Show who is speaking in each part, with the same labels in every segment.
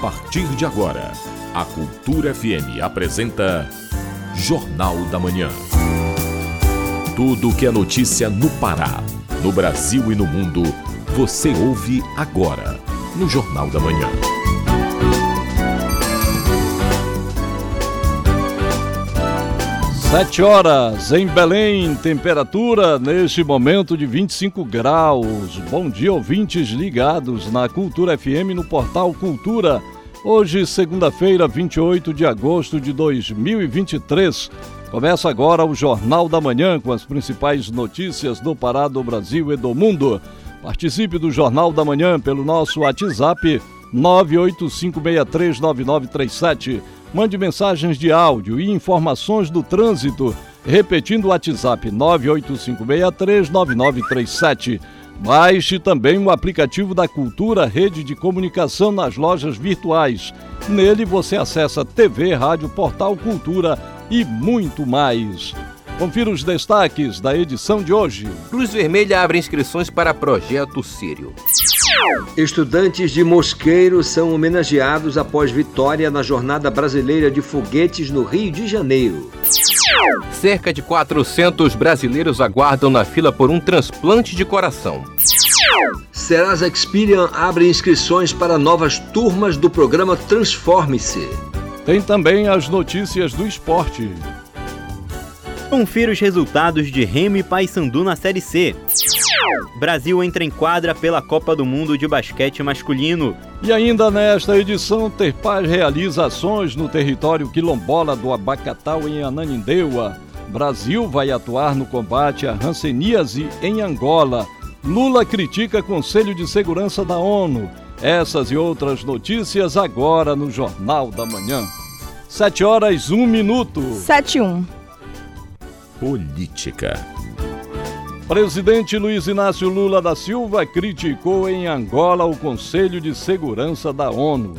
Speaker 1: partir de agora, a Cultura FM apresenta Jornal da Manhã. Tudo que é notícia no Pará, no Brasil e no mundo, você ouve agora no Jornal da Manhã.
Speaker 2: Sete horas em Belém, temperatura neste momento de 25 graus. Bom dia, ouvintes ligados na Cultura FM no portal Cultura. Hoje, segunda-feira, 28 de agosto de 2023. Começa agora o Jornal da Manhã com as principais notícias do Pará, do Brasil e do mundo. Participe do Jornal da Manhã pelo nosso WhatsApp 985639937 Mande mensagens de áudio e informações do trânsito, repetindo o WhatsApp 985639937. Baixe também o aplicativo da Cultura Rede de Comunicação nas lojas virtuais. Nele você acessa TV, rádio, portal Cultura e muito mais. Confira os destaques da edição de hoje.
Speaker 3: Cruz Vermelha abre inscrições para projeto Sírio.
Speaker 4: Estudantes de Mosqueiro são homenageados após vitória na Jornada Brasileira de Foguetes no Rio de Janeiro.
Speaker 3: Cerca de 400 brasileiros aguardam na fila por um transplante de coração.
Speaker 4: Serasa Experian abre inscrições para novas turmas do programa Transforme-se.
Speaker 2: Tem também as notícias do esporte.
Speaker 5: Confira os resultados de Remo e Paysandu na Série C. Brasil entra em quadra pela Copa do Mundo de Basquete Masculino.
Speaker 2: E ainda nesta edição, Terpaz realiza ações no território quilombola do Abacatal, em Ananindeua. Brasil vai atuar no combate à ranceníase em Angola. Lula critica Conselho de Segurança da ONU. Essas e outras notícias agora no Jornal da Manhã. Sete horas, um minuto.
Speaker 6: Sete um.
Speaker 1: Política.
Speaker 2: Presidente Luiz Inácio Lula da Silva criticou em Angola o Conselho de Segurança da ONU.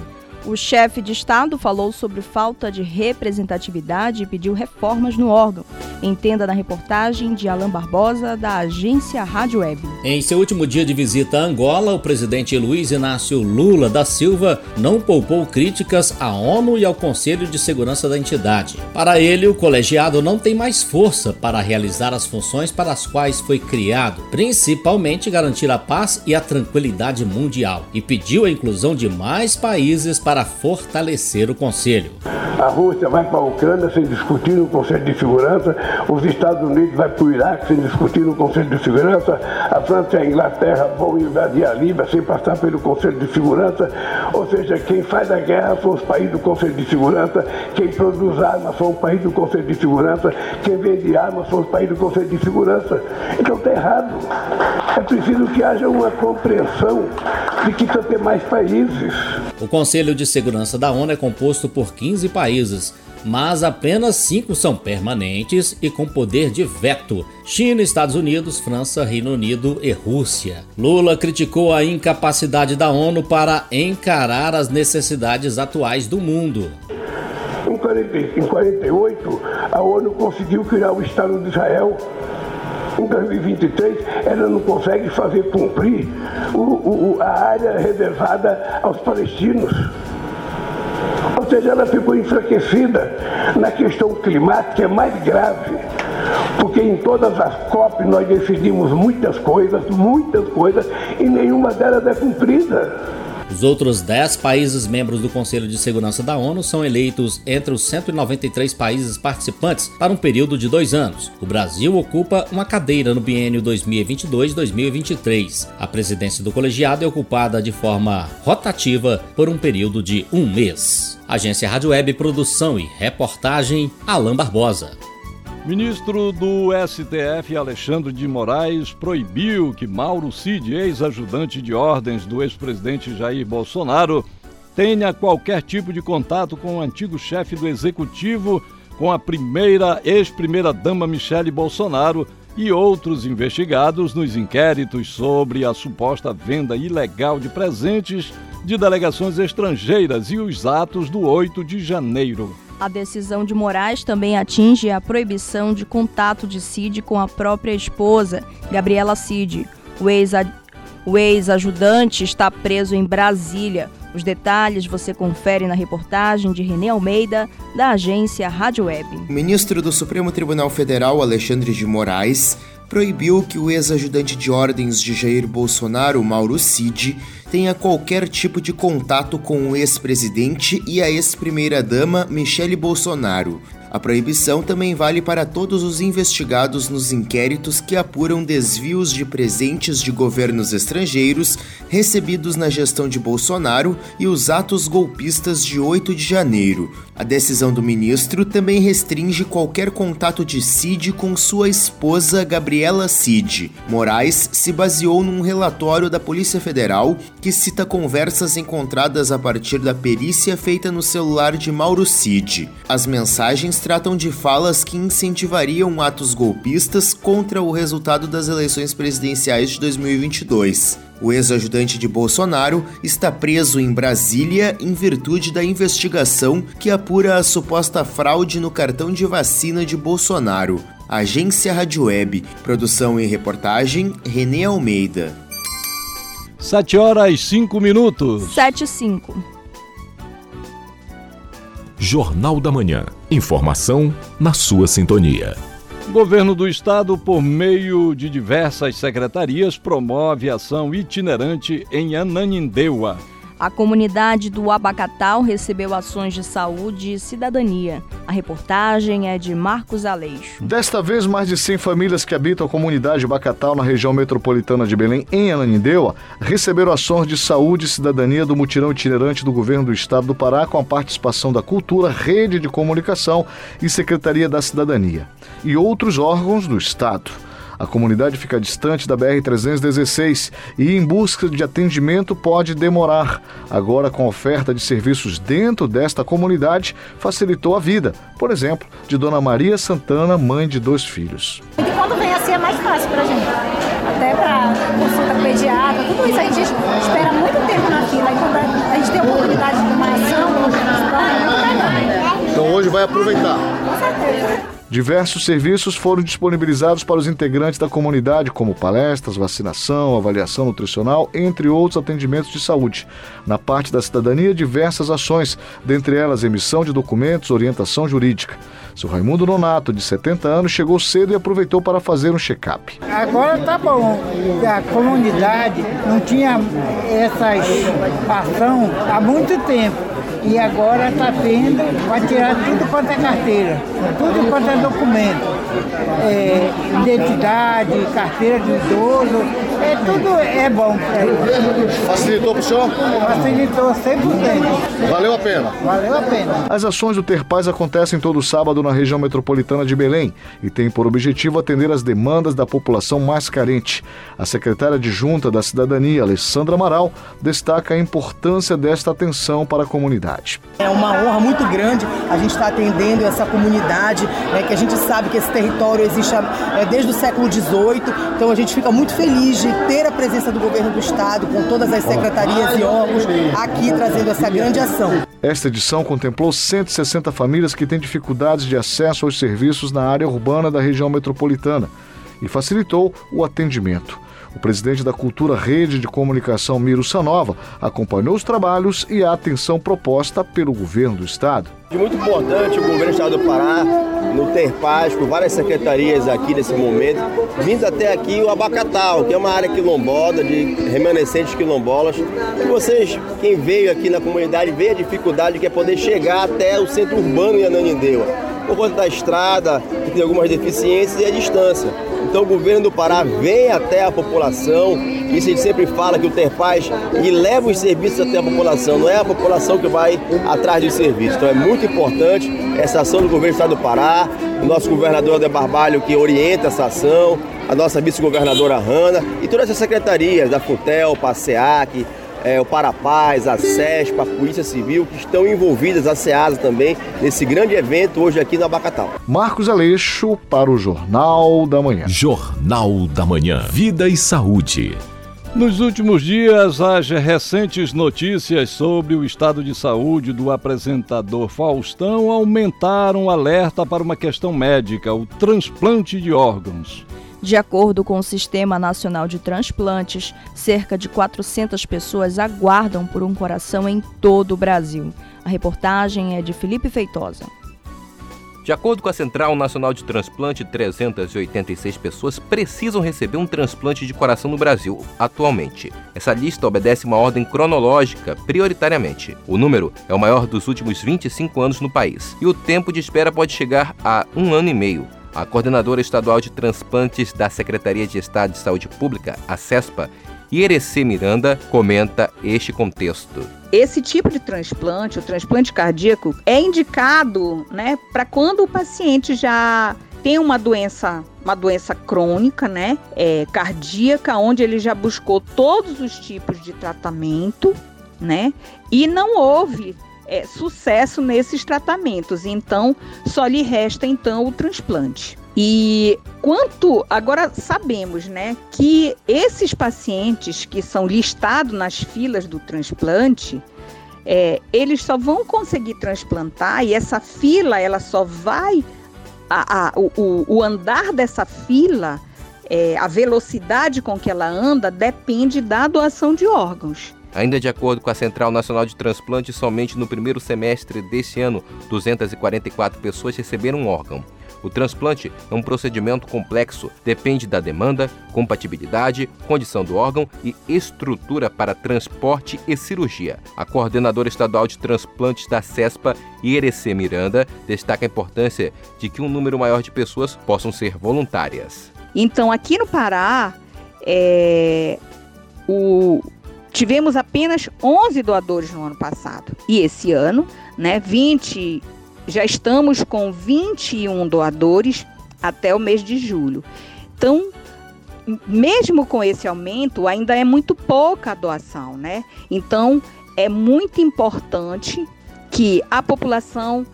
Speaker 6: O chefe de Estado falou sobre falta de representatividade e pediu reformas no órgão. Entenda na reportagem de Alain Barbosa, da agência Rádio Web.
Speaker 7: Em seu último dia de visita a Angola, o presidente Luiz Inácio Lula da Silva não poupou críticas à ONU e ao Conselho de Segurança da entidade. Para ele, o colegiado não tem mais força para realizar as funções para as quais foi criado, principalmente garantir a paz e a tranquilidade mundial, e pediu a inclusão de mais países para fortalecer o Conselho.
Speaker 8: A Rússia vai para a Ucrânia sem discutir no Conselho de Segurança, os Estados Unidos vai para o Iraque sem discutir no Conselho de Segurança, a França e a Inglaterra vão invadir a Líbia sem passar pelo Conselho de Segurança, ou seja, quem faz a guerra são os países do Conselho de Segurança, quem produz armas são os países do Conselho de Segurança, quem vende armas são os países do Conselho de Segurança. Então está errado. É preciso que haja uma compreensão de que precisa ter mais países.
Speaker 7: O Conselho de Segurança da ONU é composto por 15 países, mas apenas cinco são permanentes e com poder de veto: China, Estados Unidos, França, Reino Unido e Rússia. Lula criticou a incapacidade da ONU para encarar as necessidades atuais do mundo.
Speaker 8: Em 48, a ONU conseguiu criar o Estado de Israel. Em 2023, ela não consegue fazer cumprir o, o, a área reservada aos palestinos. Ou seja, ela ficou enfraquecida na questão climática, é mais grave. Porque em todas as COP nós decidimos muitas coisas, muitas coisas, e nenhuma delas é cumprida.
Speaker 7: Os outros 10 países membros do Conselho de Segurança da ONU são eleitos entre os 193 países participantes para um período de dois anos. O Brasil ocupa uma cadeira no biênio 2022-2023. A presidência do colegiado é ocupada de forma rotativa por um período de um mês. Agência Rádio Web Produção e Reportagem Alain Barbosa.
Speaker 2: Ministro do STF, Alexandre de Moraes, proibiu que Mauro Cid, ex-ajudante de ordens do ex-presidente Jair Bolsonaro, tenha qualquer tipo de contato com o antigo chefe do executivo, com a primeira ex-primeira-dama Michele Bolsonaro e outros investigados nos inquéritos sobre a suposta venda ilegal de presentes de delegações estrangeiras e os atos do 8 de janeiro.
Speaker 6: A decisão de Moraes também atinge a proibição de contato de Cid com a própria esposa, Gabriela Cid. O ex-ajudante está preso em Brasília. Os detalhes você confere na reportagem de Renê Almeida, da agência Rádio Web.
Speaker 9: O ministro do Supremo Tribunal Federal, Alexandre de Moraes, proibiu que o ex-ajudante de ordens de Jair Bolsonaro, Mauro Cid, tenha qualquer tipo de contato com o ex-presidente e a ex-primeira-dama Michele Bolsonaro. A proibição também vale para todos os investigados nos inquéritos que apuram desvios de presentes de governos estrangeiros recebidos na gestão de Bolsonaro e os atos golpistas de 8 de janeiro. A decisão do ministro também restringe qualquer contato de Cid com sua esposa Gabriela Cid. Moraes se baseou num relatório da Polícia Federal que cita conversas encontradas a partir da perícia feita no celular de Mauro Cid. As mensagens tratam de falas que incentivariam atos golpistas contra o resultado das eleições presidenciais de 2022. O ex-ajudante de Bolsonaro está preso em Brasília em virtude da investigação que apura a suposta fraude no cartão de vacina de Bolsonaro. Agência Rádio Web, produção e reportagem Renê Almeida.
Speaker 2: 7 horas e 5 minutos.
Speaker 6: 7 e 5.
Speaker 1: Jornal da Manhã. Informação na sua sintonia.
Speaker 2: O governo do estado, por meio de diversas secretarias, promove ação itinerante em Ananindeua
Speaker 6: a comunidade do Abacatal recebeu ações de saúde e cidadania. A reportagem é de Marcos Aleixo.
Speaker 10: Desta vez, mais de 100 famílias que habitam a comunidade Abacatal na região metropolitana de Belém, em Ananindeua, receberam ações de saúde e cidadania do mutirão itinerante do governo do estado do Pará com a participação da Cultura, Rede de Comunicação e Secretaria da Cidadania e outros órgãos do estado. A comunidade fica distante da BR-316 e, em busca de atendimento, pode demorar. Agora, com oferta de serviços dentro desta comunidade, facilitou a vida. Por exemplo, de Dona Maria Santana, mãe de dois filhos.
Speaker 11: E quando vem assim é mais fácil para a gente. Até para consulta pediatra, tudo isso a gente espera muito tempo na fila. E quando a gente tem a oportunidade de uma ação, é.
Speaker 10: Então hoje vai aproveitar.
Speaker 11: Com certeza.
Speaker 10: Diversos serviços foram disponibilizados para os integrantes da comunidade, como palestras, vacinação, avaliação nutricional, entre outros atendimentos de saúde. Na parte da cidadania, diversas ações, dentre elas emissão de documentos, orientação jurídica. Seu Raimundo Nonato, de 70 anos, chegou cedo e aproveitou para fazer um check-up.
Speaker 12: Agora tá bom. A comunidade não tinha essas ação há muito tempo e agora está tendo para tirar tudo quanto é carteira, tudo quanto é documento. É, identidade, carteira de idoso, é tudo é bom.
Speaker 10: Facilitou para o senhor?
Speaker 12: Facilitou 100%.
Speaker 10: Valeu a pena?
Speaker 12: Valeu a pena.
Speaker 10: As ações do Ter Paz acontecem todo sábado na região metropolitana de Belém e têm por objetivo atender as demandas da população mais carente. A secretária de Junta da Cidadania, Alessandra Amaral, destaca a importância desta atenção para a comunidade.
Speaker 13: É uma honra muito grande a gente estar atendendo essa comunidade, né, que a gente sabe que esse território existe é, desde o século XVIII, então a gente fica muito feliz de ter a presença do governo do estado, com todas as secretarias e órgãos aqui trazendo essa grande ação.
Speaker 10: Esta edição contemplou 160 famílias que têm dificuldades de acesso aos serviços na área urbana da região metropolitana e facilitou o atendimento. O presidente da Cultura Rede de Comunicação, Miro Sanova, acompanhou os trabalhos e a atenção proposta pelo governo do estado.
Speaker 14: Muito importante o governo do estado do Pará, no Ter Paz, com várias secretarias aqui nesse momento, vindo até aqui o Abacatal, que é uma área quilombola, de remanescentes quilombolas. E vocês, quem veio aqui na comunidade, vê a dificuldade que é poder chegar até o centro urbano em Ananindeua. Por conta da estrada, que tem algumas deficiências, e a distância. Então o governo do Pará vem até a população, isso a gente sempre fala que o Terpaz e leva os serviços até a população, não é a população que vai atrás dos serviços. Então é muito importante essa ação do governo do Estado do Pará, o nosso governador André Barbalho que orienta essa ação, a nossa vice-governadora Hanna e todas as secretarias da FUTEL, PASEAC, é, o Parapaz, a SESP, a Polícia Civil, que estão envolvidas, a SEASA também, nesse grande evento hoje aqui no Abacatal.
Speaker 10: Marcos Aleixo para o Jornal da Manhã.
Speaker 1: Jornal da Manhã. Vida e saúde.
Speaker 2: Nos últimos dias, as recentes notícias sobre o estado de saúde do apresentador Faustão aumentaram o alerta para uma questão médica, o transplante de órgãos.
Speaker 6: De acordo com o Sistema Nacional de Transplantes, cerca de 400 pessoas aguardam por um coração em todo o Brasil. A reportagem é de Felipe Feitosa.
Speaker 3: De acordo com a Central Nacional de Transplante, 386 pessoas precisam receber um transplante de coração no Brasil atualmente. Essa lista obedece uma ordem cronológica, prioritariamente. O número é o maior dos últimos 25 anos no país e o tempo de espera pode chegar a um ano e meio. A coordenadora estadual de transplantes da Secretaria de Estado de Saúde Pública, a CESPA, Ierecê Miranda comenta este contexto.
Speaker 15: Esse tipo de transplante, o transplante cardíaco, é indicado né, para quando o paciente já tem uma doença, uma doença crônica, né, é, cardíaca, onde ele já buscou todos os tipos de tratamento, né, e não houve é, sucesso nesses tratamentos. Então, só lhe resta então o transplante. E quanto agora sabemos, né, que esses pacientes que são listados nas filas do transplante, é, eles só vão conseguir transplantar e essa fila ela só vai a, a, o, o, andar dessa fila, é, a velocidade com que ela anda depende da doação de órgãos.
Speaker 3: Ainda de acordo com a Central Nacional de Transplante, somente no primeiro semestre deste ano, 244 pessoas receberam um órgão. O transplante é um procedimento complexo, depende da demanda, compatibilidade, condição do órgão e estrutura para transporte e cirurgia. A coordenadora estadual de transplantes da CESPA, Ierecê Miranda, destaca a importância de que um número maior de pessoas possam ser voluntárias.
Speaker 15: Então, aqui no Pará, é, o, tivemos apenas 11 doadores no ano passado. E esse ano, né, 20 já estamos com 21 doadores até o mês de julho. Então, mesmo com esse aumento, ainda é muito pouca a doação, né? Então, é muito importante que a população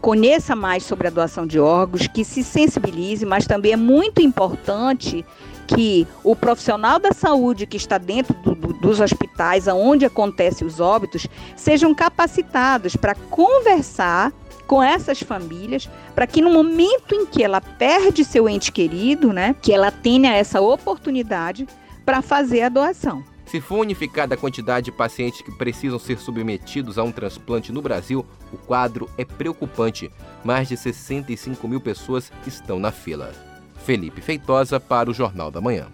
Speaker 15: conheça mais sobre a doação de órgãos, que se sensibilize, mas também é muito importante que o profissional da saúde que está dentro do, do, dos hospitais, aonde acontecem os óbitos, sejam capacitados para conversar com essas famílias, para que no momento em que ela perde seu ente querido, né, que ela tenha essa oportunidade para fazer a doação.
Speaker 3: Se for unificada a quantidade de pacientes que precisam ser submetidos a um transplante no Brasil, o quadro é preocupante. Mais de 65 mil pessoas estão na fila. Felipe Feitosa para o Jornal da Manhã.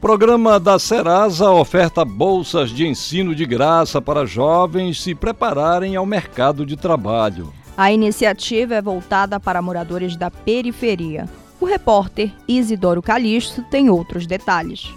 Speaker 2: Programa da Serasa oferta bolsas de ensino de graça para jovens se prepararem ao mercado de trabalho.
Speaker 6: A iniciativa é voltada para moradores da periferia. O repórter Isidoro Calixto tem outros detalhes.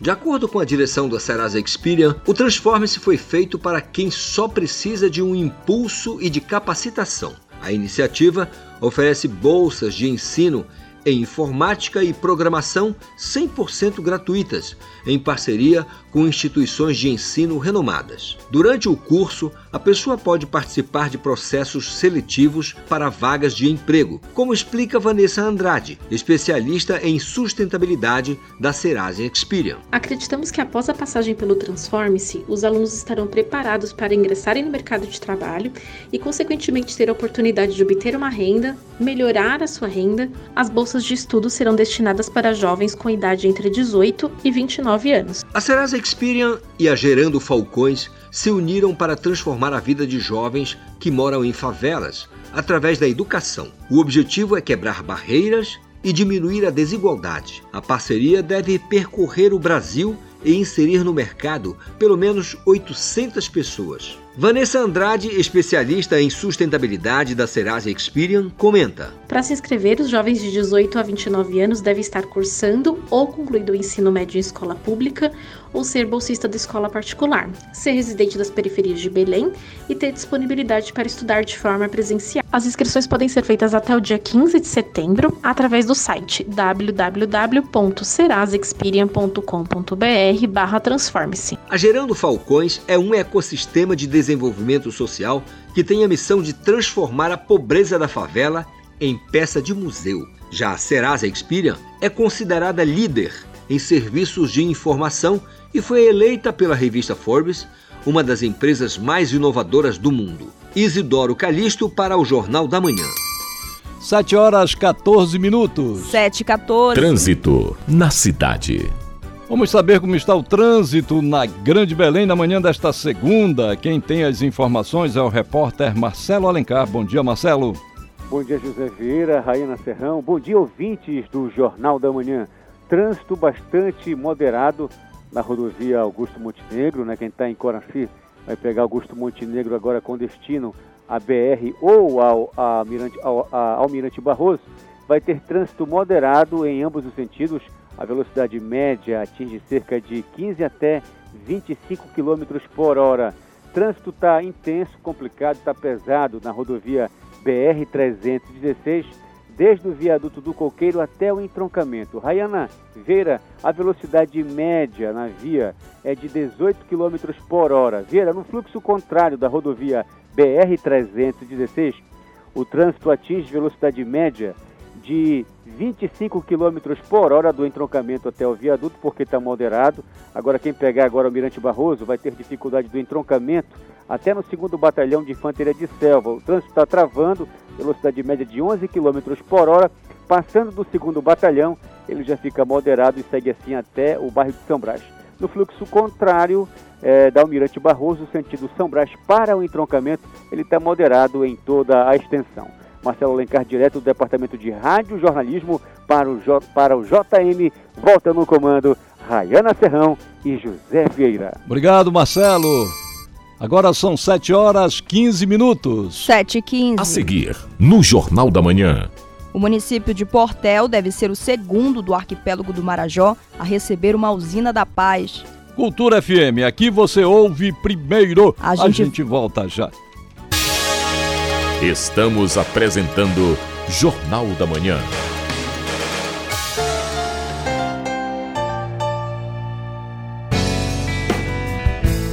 Speaker 16: De acordo com a direção da Serasa Experian, o Transforme-se foi feito para quem só precisa de um impulso e de capacitação. A iniciativa oferece bolsas de ensino em informática e programação 100% gratuitas, em parceria com instituições de ensino renomadas. Durante o curso, a pessoa pode participar de processos seletivos para vagas de emprego, como explica Vanessa Andrade, especialista em sustentabilidade da Serasa Experian.
Speaker 17: Acreditamos que após a passagem pelo Transforme-se, os alunos estarão preparados para ingressarem no mercado de trabalho e, consequentemente, ter a oportunidade de obter uma renda, melhorar a sua renda. As bolsas de estudo serão destinadas para jovens com idade entre 18 e 29 anos.
Speaker 16: A Serasa Experian e a Gerando Falcões se uniram para transformar a vida de jovens que moram em favelas através da educação. O objetivo é quebrar barreiras e diminuir a desigualdade. A parceria deve percorrer o Brasil e inserir no mercado pelo menos 800 pessoas. Vanessa Andrade, especialista em sustentabilidade da Serasa Experian, comenta:
Speaker 17: Para se inscrever, os jovens de 18 a 29 anos devem estar cursando ou concluído o ensino médio em escola pública ou ser bolsista da escola particular, ser residente das periferias de Belém e ter disponibilidade para estudar de forma presencial. As inscrições podem ser feitas até o dia 15 de setembro através do site www.serasexperian.com.br/transforme-se.
Speaker 16: A Gerando Falcões é um ecossistema de desenvolvimento social que tem a missão de transformar a pobreza da favela em peça de museu. Já a Serasa Experian é considerada líder em serviços de informação e foi eleita pela revista Forbes uma das empresas mais inovadoras do mundo. Isidoro Calixto para o Jornal da Manhã.
Speaker 2: 7 horas 14 minutos.
Speaker 6: 7 e 14.
Speaker 1: Trânsito na cidade.
Speaker 2: Vamos saber como está o trânsito na Grande Belém na manhã desta segunda. Quem tem as informações é o repórter Marcelo Alencar. Bom dia, Marcelo.
Speaker 18: Bom dia, José Vieira, Raina Serrão. Bom dia, ouvintes do Jornal da Manhã. Trânsito bastante moderado na rodovia Augusto Montenegro, né? Quem está em Coraci vai pegar Augusto Montenegro agora com destino a BR ou ao, Almirante, ao, Almirante Barroso. Vai ter trânsito moderado em ambos os sentidos a velocidade média atinge cerca de 15 até 25 km por hora. Trânsito está intenso, complicado, está pesado na rodovia BR-316, desde o viaduto do Coqueiro até o entroncamento. Rayana Veira, a velocidade média na via é de 18 km por hora. Veira, no fluxo contrário da rodovia BR-316, o trânsito atinge velocidade média de 25 km por hora do entroncamento até o viaduto, porque está moderado. Agora, quem pegar agora o Mirante Barroso vai ter dificuldade do entroncamento até no segundo batalhão de infantaria de selva. O trânsito está travando, velocidade média de 11 km por hora. Passando do segundo batalhão, ele já fica moderado e segue assim até o bairro de São Brás. No fluxo contrário é, da Almirante Barroso, sentido São Brás para o entroncamento, ele está moderado em toda a extensão. Marcelo Alencar, direto do Departamento de Rádio Jornalismo para o, J, para o JM. Volta no comando, Rayana Serrão e José Vieira.
Speaker 2: Obrigado, Marcelo. Agora são 7 horas 15 minutos.
Speaker 6: 7 e 15.
Speaker 1: A seguir, no Jornal da Manhã.
Speaker 6: O município de Portel deve ser o segundo do arquipélago do Marajó a receber uma usina da paz.
Speaker 2: Cultura FM, aqui você ouve primeiro. A gente, a gente volta já.
Speaker 1: Estamos apresentando Jornal da Manhã.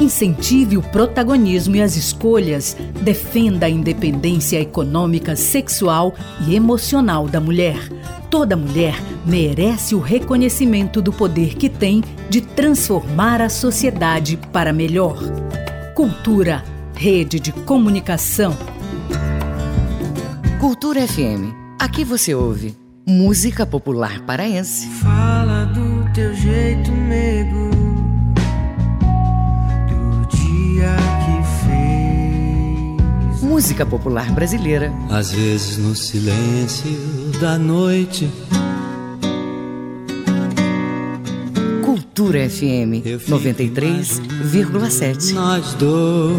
Speaker 19: Incentive o protagonismo e as escolhas, defenda a independência econômica, sexual e emocional da mulher. Toda mulher merece o reconhecimento do poder que tem de transformar a sociedade para melhor. Cultura, rede de comunicação.
Speaker 20: Cultura FM. Aqui você ouve música popular paraense.
Speaker 21: Fala do teu jeito, nego
Speaker 20: música popular brasileira.
Speaker 21: Às vezes no silêncio da noite.
Speaker 20: Cultura FM 93,7.
Speaker 21: Nós dois.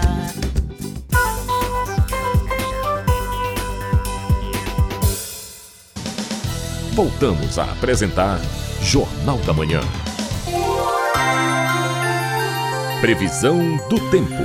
Speaker 1: Voltamos a apresentar Jornal da Manhã. Previsão do tempo.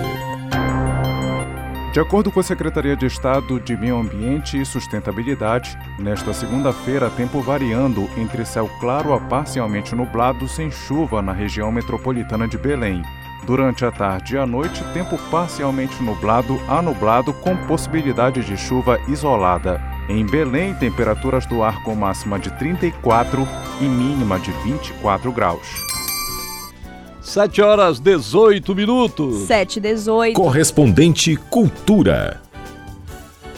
Speaker 22: De acordo com a Secretaria de Estado de Meio Ambiente e Sustentabilidade, nesta segunda-feira, tempo variando entre céu claro a parcialmente nublado sem chuva na região metropolitana de Belém. Durante a tarde e a noite, tempo parcialmente nublado a nublado com possibilidade de chuva isolada. Em Belém, temperaturas do ar com máxima de 34 e mínima de 24 graus.
Speaker 2: 7 horas 18 minutos.
Speaker 6: 7 18.
Speaker 1: Correspondente Cultura.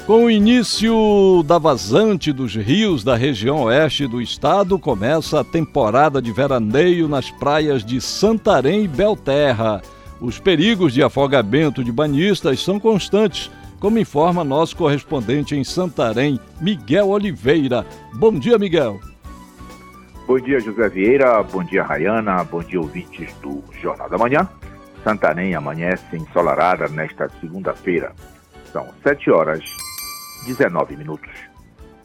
Speaker 2: Com o início da vazante dos rios da região oeste do estado, começa a temporada de veraneio nas praias de Santarém e Belterra. Os perigos de afogamento de banhistas são constantes como informa nosso correspondente em Santarém, Miguel Oliveira. Bom dia, Miguel.
Speaker 23: Bom dia, José Vieira. Bom dia, Rayana. Bom dia, ouvintes do Jornal da Manhã.
Speaker 24: Santarém amanhece ensolarada nesta segunda-feira. São 7 horas 19 minutos.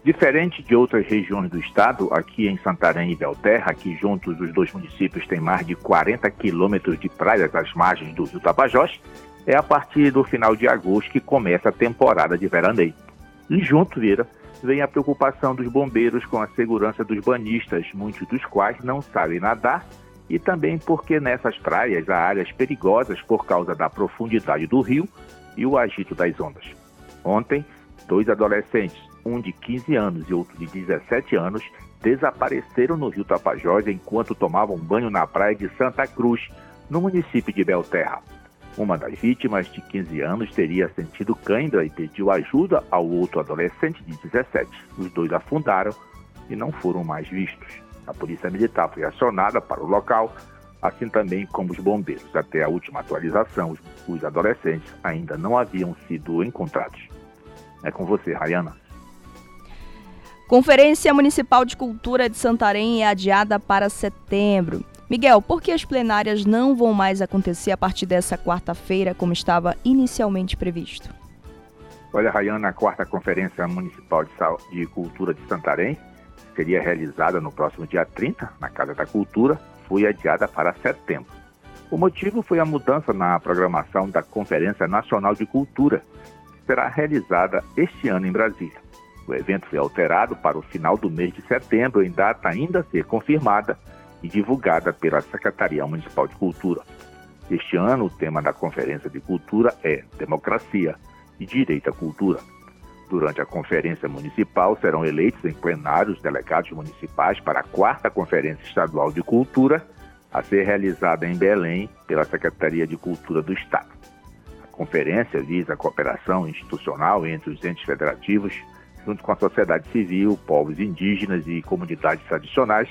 Speaker 24: Diferente de outras regiões do estado, aqui em Santarém e Belterra, que juntos os dois municípios têm mais de 40 quilômetros de praias às margens do rio Tapajós, é a partir do final de agosto que começa a temporada de veraneio. E junto, Vira, vem a preocupação dos bombeiros com a segurança dos banhistas, muitos dos quais não sabem nadar, e também porque nessas praias há áreas perigosas por causa da profundidade do rio e o agito das ondas. Ontem, dois adolescentes, um de 15 anos e outro de 17 anos, desapareceram no rio Tapajós enquanto tomavam banho na praia de Santa Cruz, no município de Belterra. Uma das vítimas, de 15 anos, teria sentido cãibra e pediu ajuda ao outro adolescente de 17. Os dois afundaram e não foram mais vistos. A polícia militar foi acionada para o local, assim também como os bombeiros. Até a última atualização, os, adolescentes ainda não haviam sido encontrados. É com você, Rayana.
Speaker 6: Conferência Municipal de Cultura de Santarém é adiada para setembro. Miguel, por que as plenárias não vão mais acontecer a partir dessa quarta-feira, como estava inicialmente previsto?
Speaker 24: Olha, Rayana, a quarta Conferência Municipal de Cultura de Santarém seria realizada no próximo dia 30, na Casa da Cultura, foi adiada para setembro. O motivo foi a mudança na programação da Conferência Nacional de Cultura, que será realizada este ano em Brasília. O evento foi alterado para o final do mês de setembro, em data ainda a ser confirmada e divulgada pela Secretaria Municipal de Cultura. Este ano, o tema da Conferência de Cultura é Democracia e Direito à Cultura. Durante a Conferência Municipal, serão eleitos em plenário os delegados municipais para a quarta Conferência Estadual de Cultura, a ser realizada em Belém pela Secretaria de Cultura do Estado. A conferência visa a cooperação institucional entre os entes federativos, junto com a sociedade civil, povos indígenas e comunidades tradicionais,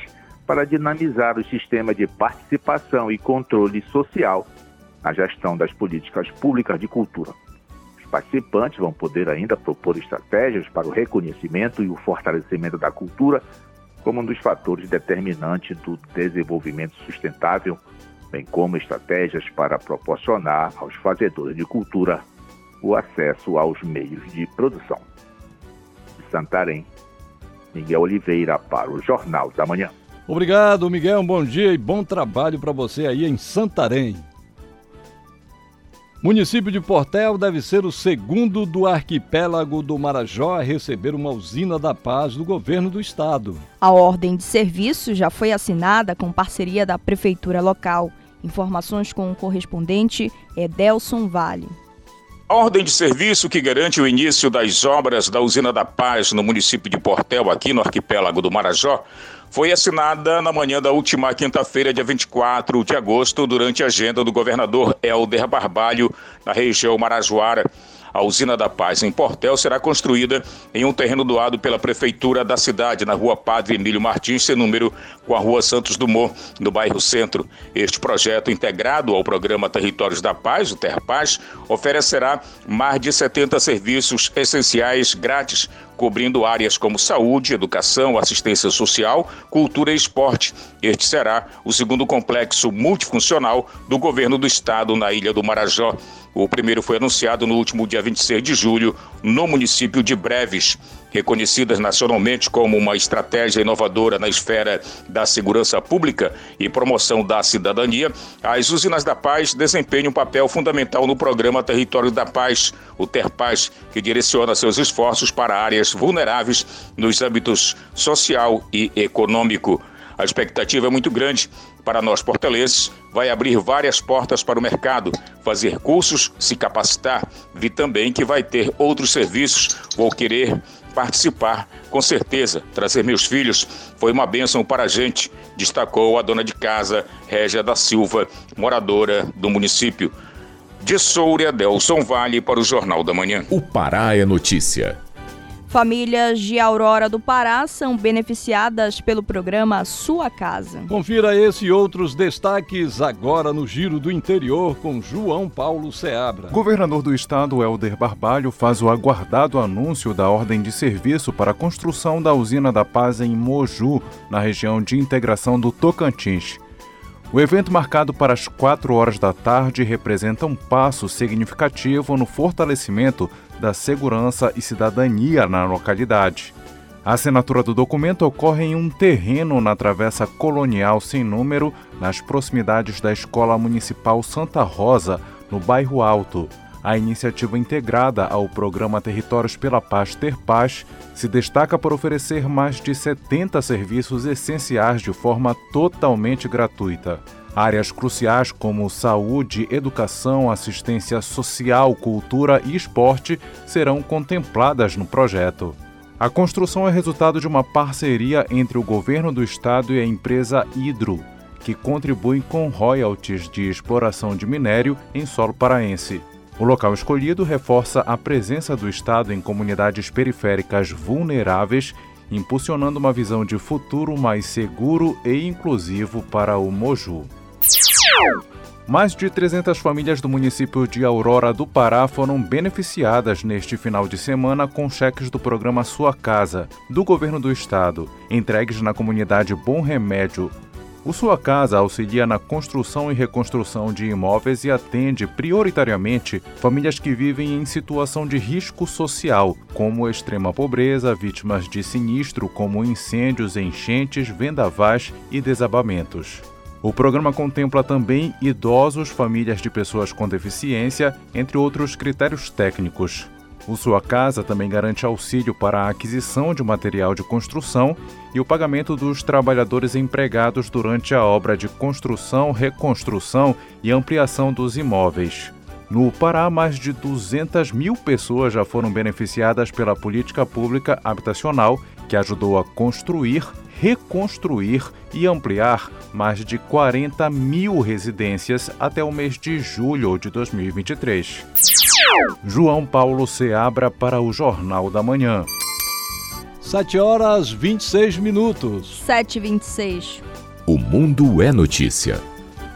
Speaker 24: para dinamizar o sistema de participação e controle social na gestão das políticas públicas de cultura. Os participantes vão poder ainda propor estratégias para o reconhecimento e o fortalecimento da cultura como um dos fatores determinantes do desenvolvimento sustentável, bem como estratégias para proporcionar aos fazedores de cultura o acesso aos meios de produção. De Santarém, Miguel Oliveira para o Jornal da Manhã.
Speaker 2: Obrigado, Miguel. Um bom dia e bom trabalho para você aí em Santarém. Município de Portel deve ser o segundo do arquipélago do Marajó a receber uma usina da paz do governo do estado.
Speaker 6: A ordem de serviço já foi assinada com parceria da prefeitura local. Informações com o correspondente Edelson Vale.
Speaker 23: A ordem de serviço que garante o início das obras da usina da paz no município de Portel, aqui no arquipélago do Marajó, foi assinada na manhã da última quinta-feira, dia 24 de agosto, durante a agenda do governador Helder Barbalho, na região Marajoara. A usina da Paz em Portel será construída em um terreno doado pela prefeitura da cidade, na rua Padre Emílio Martins, sem número, com a rua Santos Dumont, no bairro Centro. Este projeto, integrado ao programa Territórios da Paz, o Terpaz, oferecerá mais de 70 serviços essenciais grátis, cobrindo áreas como saúde, educação, assistência social, cultura e esporte. Este será o segundo complexo multifuncional do governo do estado na Ilha do Marajó. O primeiro foi anunciado no último dia 26 de julho, no município de Breves. Reconhecidas nacionalmente como uma estratégia inovadora na esfera da segurança pública e promoção da cidadania, as usinas da paz desempenham um papel fundamental no programa Território da Paz, o TERPAZ, que direciona seus esforços para áreas vulneráveis nos âmbitos social e econômico. A expectativa é muito grande para nós portelenses, vai abrir várias portas para o mercado, fazer cursos, se capacitar. Vi também que vai ter outros serviços, vou querer participar, com certeza. Trazer meus filhos foi uma bênção para a gente, destacou a dona de casa, Régia da Silva, moradora do município. De Soura, Delson Vale para o Jornal da Manhã.
Speaker 1: O Pará é notícia.
Speaker 6: Famílias de Aurora do Pará são beneficiadas pelo programa Sua Casa.
Speaker 2: Confira esse e outros destaques agora no Giro do Interior com João Paulo Seabra.
Speaker 22: Governador do estado Helder Barbalho faz o aguardado anúncio da ordem de serviço para a construção da usina da Paz em Moju, na região de integração do Tocantins. O evento, marcado para as 4 horas da tarde, representa um passo significativo no fortalecimento da segurança e cidadania na localidade. A assinatura do documento ocorre em um terreno na Travessa Colonial Sem Número, nas proximidades da Escola Municipal Santa Rosa, no bairro Alto. A iniciativa integrada ao programa Territórios pela Paz Ter Paz se destaca por oferecer mais de 70 serviços essenciais de forma totalmente gratuita. Áreas cruciais como saúde, educação, assistência social, cultura e esporte serão contempladas no projeto. A construção é resultado de uma parceria entre o governo do estado e a empresa Hidro, que contribui com royalties de exploração de minério em solo paraense. O local escolhido reforça a presença do Estado em comunidades periféricas vulneráveis, impulsionando uma visão de futuro mais seguro e inclusivo para o Moju. Mais de 300 famílias do município de Aurora do Pará foram beneficiadas neste final de semana com cheques do programa Sua Casa, do governo do estado, entregues na comunidade Bom Remédio. O Sua Casa auxilia na construção e reconstrução de imóveis e atende prioritariamente famílias que vivem em situação de risco social, como extrema pobreza, vítimas de sinistro como incêndios, enchentes, vendavais e desabamentos. O programa contempla também idosos, famílias de pessoas com deficiência, entre outros critérios técnicos. O Sua Casa também garante auxílio para a aquisição de material de construção e o pagamento dos trabalhadores empregados durante a obra de construção, reconstrução e ampliação dos imóveis. No Pará, mais de 200 mil pessoas já foram beneficiadas pela política pública habitacional, que ajudou a construir, reconstruir e ampliar mais de 40 mil residências até o mês de julho de 2023. João Paulo Seabra para o Jornal da Manhã.
Speaker 2: 7 horas 26 minutos.
Speaker 6: 7 h 26.
Speaker 1: O mundo é notícia.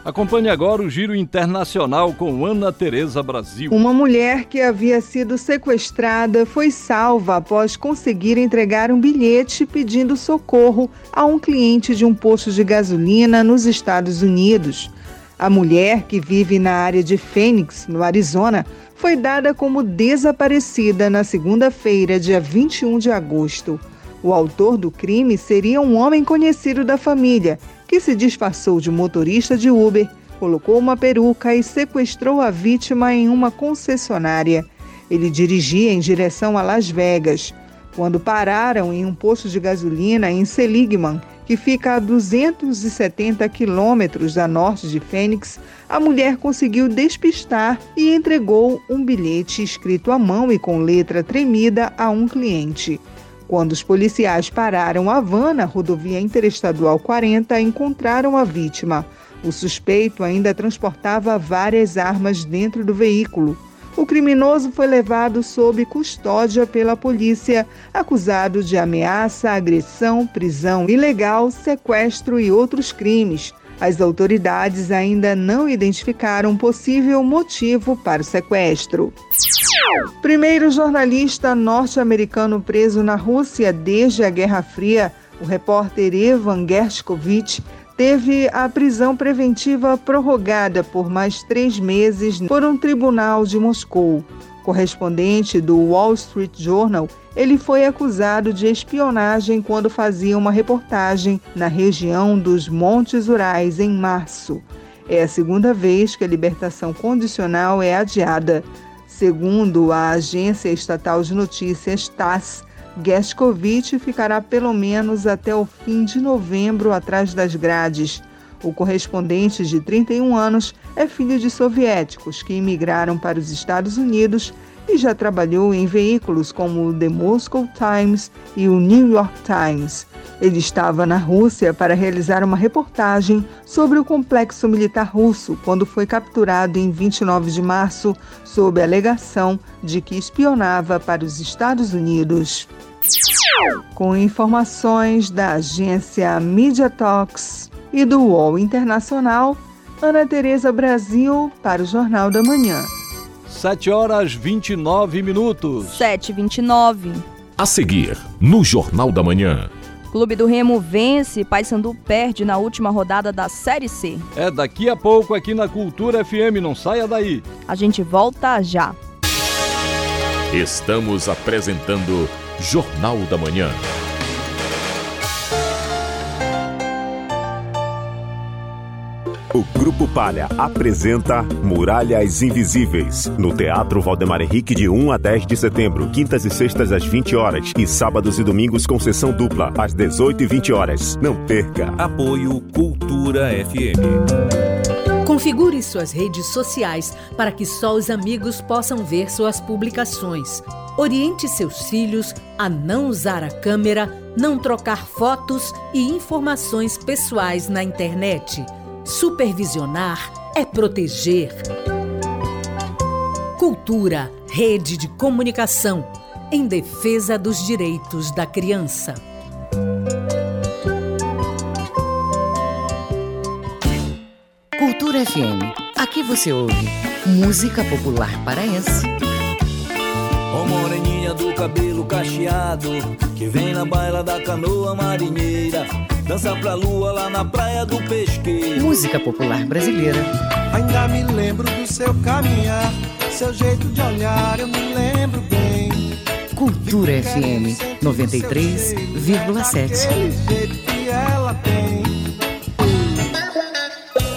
Speaker 2: Acompanhe agora o giro internacional com Ana Tereza Brasil.
Speaker 25: Uma mulher que havia sido sequestrada foi salva após conseguir entregar um bilhete pedindo socorro a um cliente de um posto de gasolina nos Estados Unidos. A mulher, que vive na área de Phoenix, no Arizona, foi dada como desaparecida na segunda-feira, dia 21 de agosto. O autor do crime seria um homem conhecido da família que se disfarçou de motorista de Uber, colocou uma peruca e sequestrou a vítima em uma concessionária. Ele dirigia em direção a Las Vegas. Quando pararam em um posto de gasolina em Seligman, que fica a 270 quilômetros a norte de Fênix, a mulher conseguiu despistar e entregou um bilhete escrito à mão e com letra tremida a um cliente. Quando os policiais pararam a van na rodovia interestadual 40, encontraram a vítima. O suspeito ainda transportava várias armas dentro do veículo. O criminoso foi levado sob custódia pela polícia, acusado de ameaça, agressão, prisão ilegal, sequestro e outros crimes. As autoridades ainda não identificaram possível motivo para o sequestro. Primeiro jornalista norte-americano preso na Rússia desde a Guerra Fria, o repórter Evan Gershkovich, teve a prisão preventiva prorrogada por mais três meses por um tribunal de Moscou. Correspondente do Wall Street Journal, ele foi acusado de espionagem quando fazia uma reportagem na região dos Montes Urais em março. É a segunda vez que a libertação condicional é adiada. Segundo a agência estatal de notícias TASS, Geskovich ficará pelo menos até o fim de novembro atrás das grades. O correspondente de 31 anos é filho de soviéticos que imigraram para os Estados Unidos e já trabalhou em veículos como o The Moscow Times e o New York Times. Ele estava na Rússia para realizar uma reportagem sobre o complexo militar russo quando foi capturado em 29 de março sob a alegação de que espionava para os Estados Unidos. Com informações da agência Media Talks e do UOL Internacional, Ana Tereza Brasil para o Jornal da Manhã.
Speaker 2: 7 horas 29 minutos.
Speaker 6: 7 h 29.
Speaker 1: A seguir, no Jornal da Manhã.
Speaker 6: Clube do Remo vence, Paysandu perde na última rodada da Série C.
Speaker 2: É daqui a pouco aqui na Cultura FM, não saia daí.
Speaker 6: A gente volta já.
Speaker 1: Estamos apresentando Jornal da Manhã.
Speaker 26: O Grupo Palha apresenta Muralhas Invisíveis, no Teatro Valdemar Henrique de 1 a 10 de setembro, quintas e sextas às 20 horas e sábados e domingos com sessão dupla às 18 e 20 horas. Não perca.
Speaker 27: Apoio Cultura FM.
Speaker 28: Configure suas redes sociais para que só os amigos possam ver suas publicações. Oriente seus filhos a não usar a câmera, não trocar fotos e informações pessoais na internet. Supervisionar é proteger. Cultura, rede de comunicação, em defesa dos direitos da criança.
Speaker 20: Cultura FM. Aqui você ouve música popular paraense.
Speaker 29: Ó moreninha do cabelo cacheado, que vem na baila da canoa marinheira, dança pra lua lá na praia do pesqueiro.
Speaker 20: Música popular brasileira.
Speaker 30: Ainda me lembro do seu caminhar, seu jeito de olhar, eu me lembro bem.
Speaker 20: Cultura FM 93,7.
Speaker 30: jeito que ela tem.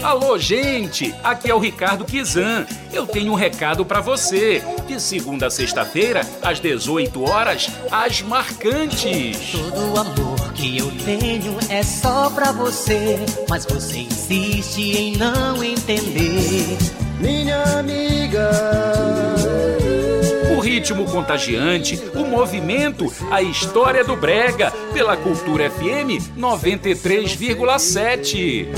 Speaker 31: Alô, gente! Aqui é o Ricardo Kizan. Eu tenho um recado para você. De segunda a sexta-feira, às 18 horas, as marcantes.
Speaker 32: Todo o amor que eu tenho é só pra você, mas você insiste em não entender.
Speaker 30: Minha amiga.
Speaker 31: O ritmo contagiante, o movimento, a história do Brega, pela Cultura FM 93,7.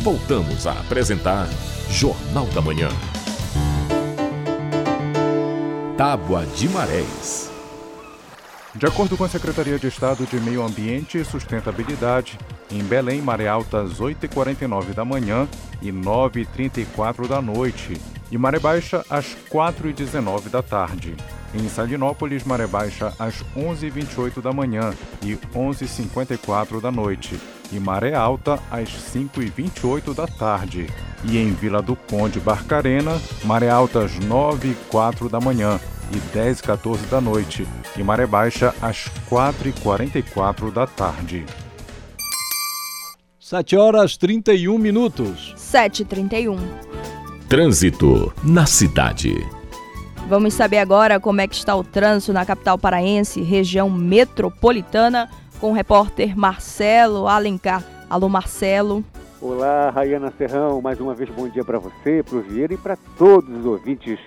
Speaker 1: Voltamos a apresentar Jornal da Manhã. Tábua de Marés.
Speaker 22: De acordo com a Secretaria de Estado de Meio Ambiente e Sustentabilidade, em Belém, maré alta às 8h49 da manhã e 9h34 da noite, e maré baixa às 4h19 da tarde. Em Salinópolis, maré baixa às 11h28 da manhã e 11h54 da noite, e maré alta às 5h28 da tarde. E em Vila do Conde Barcarena, maré alta às 9h04 da manhã e 10h14 da noite, e maré baixa às 4h44 da tarde.
Speaker 2: 7 horas 31 minutos.
Speaker 6: 7h31.
Speaker 1: Trânsito na cidade.
Speaker 6: Vamos saber agora como é que está o trânsito na capital paraense, região metropolitana, com o repórter Marcelo Alencar. Alô, Marcelo.
Speaker 18: Olá, Rayana Serrão. Mais uma vez, bom dia para você, para o Vieira e para todos os ouvintes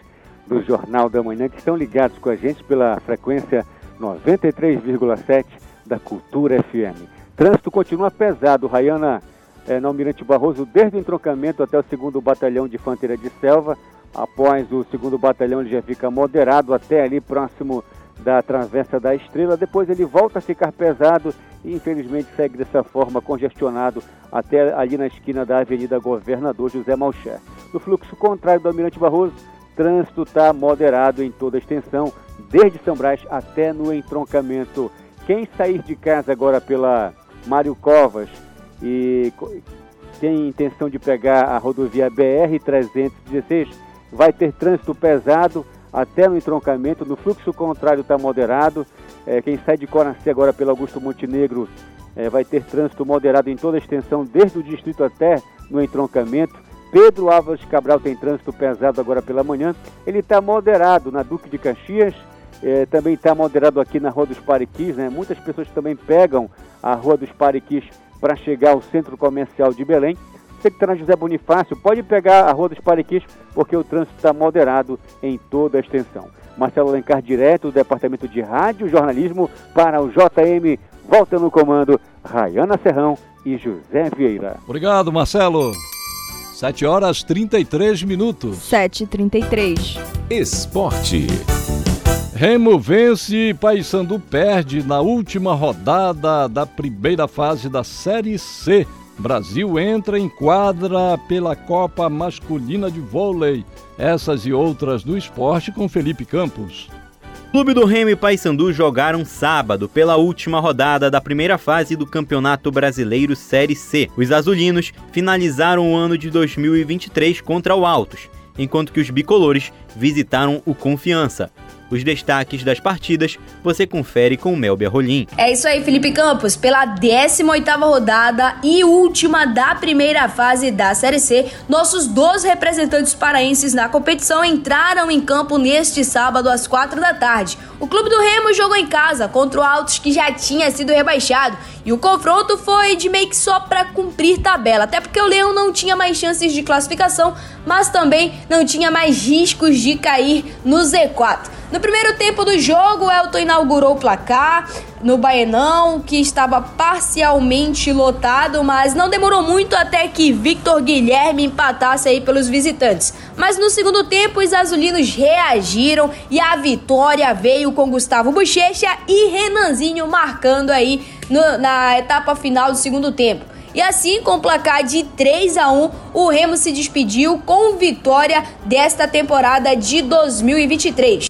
Speaker 18: do Jornal da Manhã que estão ligados com a gente pela frequência 93,7 da Cultura FM. Trânsito continua pesado, Rayana, é, na Almirante Barroso, desde o entroncamento até o segundo Batalhão de Infantaria de Selva. Após o segundo batalhão, ele já fica moderado até ali próximo da Travessa da Estrela. Depois ele volta a ficar pesado e infelizmente segue dessa forma congestionado até ali na esquina da Avenida Governador José Malcher. No fluxo contrário do Almirante Barroso, trânsito está moderado em toda a extensão, desde São Brás até no entroncamento. Quem sair de casa agora pela Mário Covas e tem intenção de pegar a rodovia BR-316, vai ter trânsito pesado até no entroncamento, no fluxo contrário está moderado. É, quem sai de Coraci agora pelo Augusto Montenegro é, vai ter trânsito moderado em toda a extensão, desde o distrito até no entroncamento. Pedro Álvares Cabral tem trânsito pesado agora pela manhã. Ele está moderado na Duque de Caxias, é, também está moderado aqui na Rua dos Pariquis. Né? Muitas pessoas também pegam a Rua dos Pariquis para chegar ao centro comercial de Belém. Você que está na José Bonifácio, pode pegar a Rua dos Pariquis, porque o trânsito está moderado em toda a extensão. Marcelo Alencar, direto do Departamento de Rádio e Jornalismo, para o JM. Volta no comando, Rayana Serrão e José Vieira.
Speaker 2: Obrigado, Marcelo. 7 horas 33 minutos.
Speaker 6: 7h33.
Speaker 1: Esporte.
Speaker 2: Remo vence e Paysandu perde na última rodada da primeira fase da Série C Brasil entra em quadra pela Copa Masculina de Vôlei. Essas e outras do esporte com Felipe Campos.
Speaker 33: Clube do Remo e Paysandu jogaram sábado pela última rodada da primeira fase do Campeonato Brasileiro Série C. Os azulinos finalizaram o ano de 2023 contra o Altos, enquanto que os bicolores visitaram o Confiança. Os destaques das partidas você confere com o Melber Rolim.
Speaker 34: É isso aí, Felipe Campos. Pela 18ª rodada e última da primeira fase da Série C, nossos 12 representantes paraenses na competição entraram em campo neste sábado às 4 da tarde. O Clube do Remo jogou em casa contra o Altos que já tinha sido rebaixado e o confronto foi de meio que só para cumprir tabela, até porque o Leão não tinha mais chances de classificação, mas também não tinha mais riscos de cair no Z4. No primeiro tempo do jogo, Elton inaugurou o placar no Baenão, que estava parcialmente lotado, mas não demorou muito até que Victor Guilherme empatasse aí pelos visitantes. Mas no segundo tempo, os azulinos reagiram e a vitória veio com Gustavo Bochecha e Renanzinho marcando aí no, na etapa final do segundo tempo. E assim, com o placar de 3 a 1, o Remo se despediu com vitória desta temporada de 2023.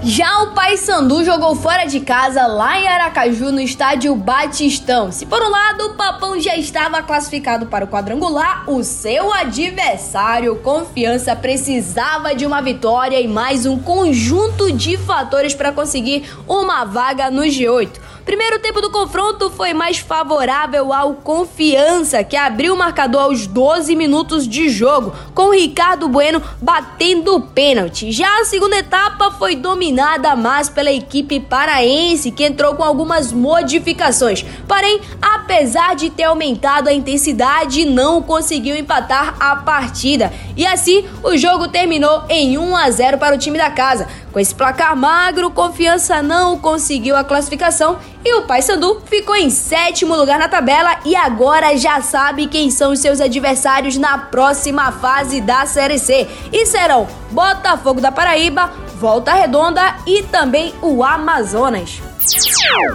Speaker 34: Já o Paysandu jogou fora de casa lá em Aracaju no estádio Batistão. Se por um lado o Papão já estava classificado para o quadrangular, o seu adversário Confiança precisava de uma vitória e mais um conjunto de fatores para conseguir uma vaga no G8. Primeiro tempo do confronto foi mais favorável ao Confiança, que abriu o marcador aos 12 minutos de jogo, com Ricardo Bueno batendo o pênalti. Já a segunda etapa foi dominada mais pela equipe paraense, que entrou com algumas modificações. Porém, apesar de ter aumentado a intensidade, não conseguiu empatar a partida. E assim, o jogo terminou em 1 a 0 para o time da casa. Com esse placar magro, Confiança não conseguiu a classificação e o Paysandu ficou em sétimo lugar na tabela e agora já sabe quem são os seus adversários na próxima fase da Série C. E serão Botafogo da Paraíba, Volta Redonda e também o Amazonas.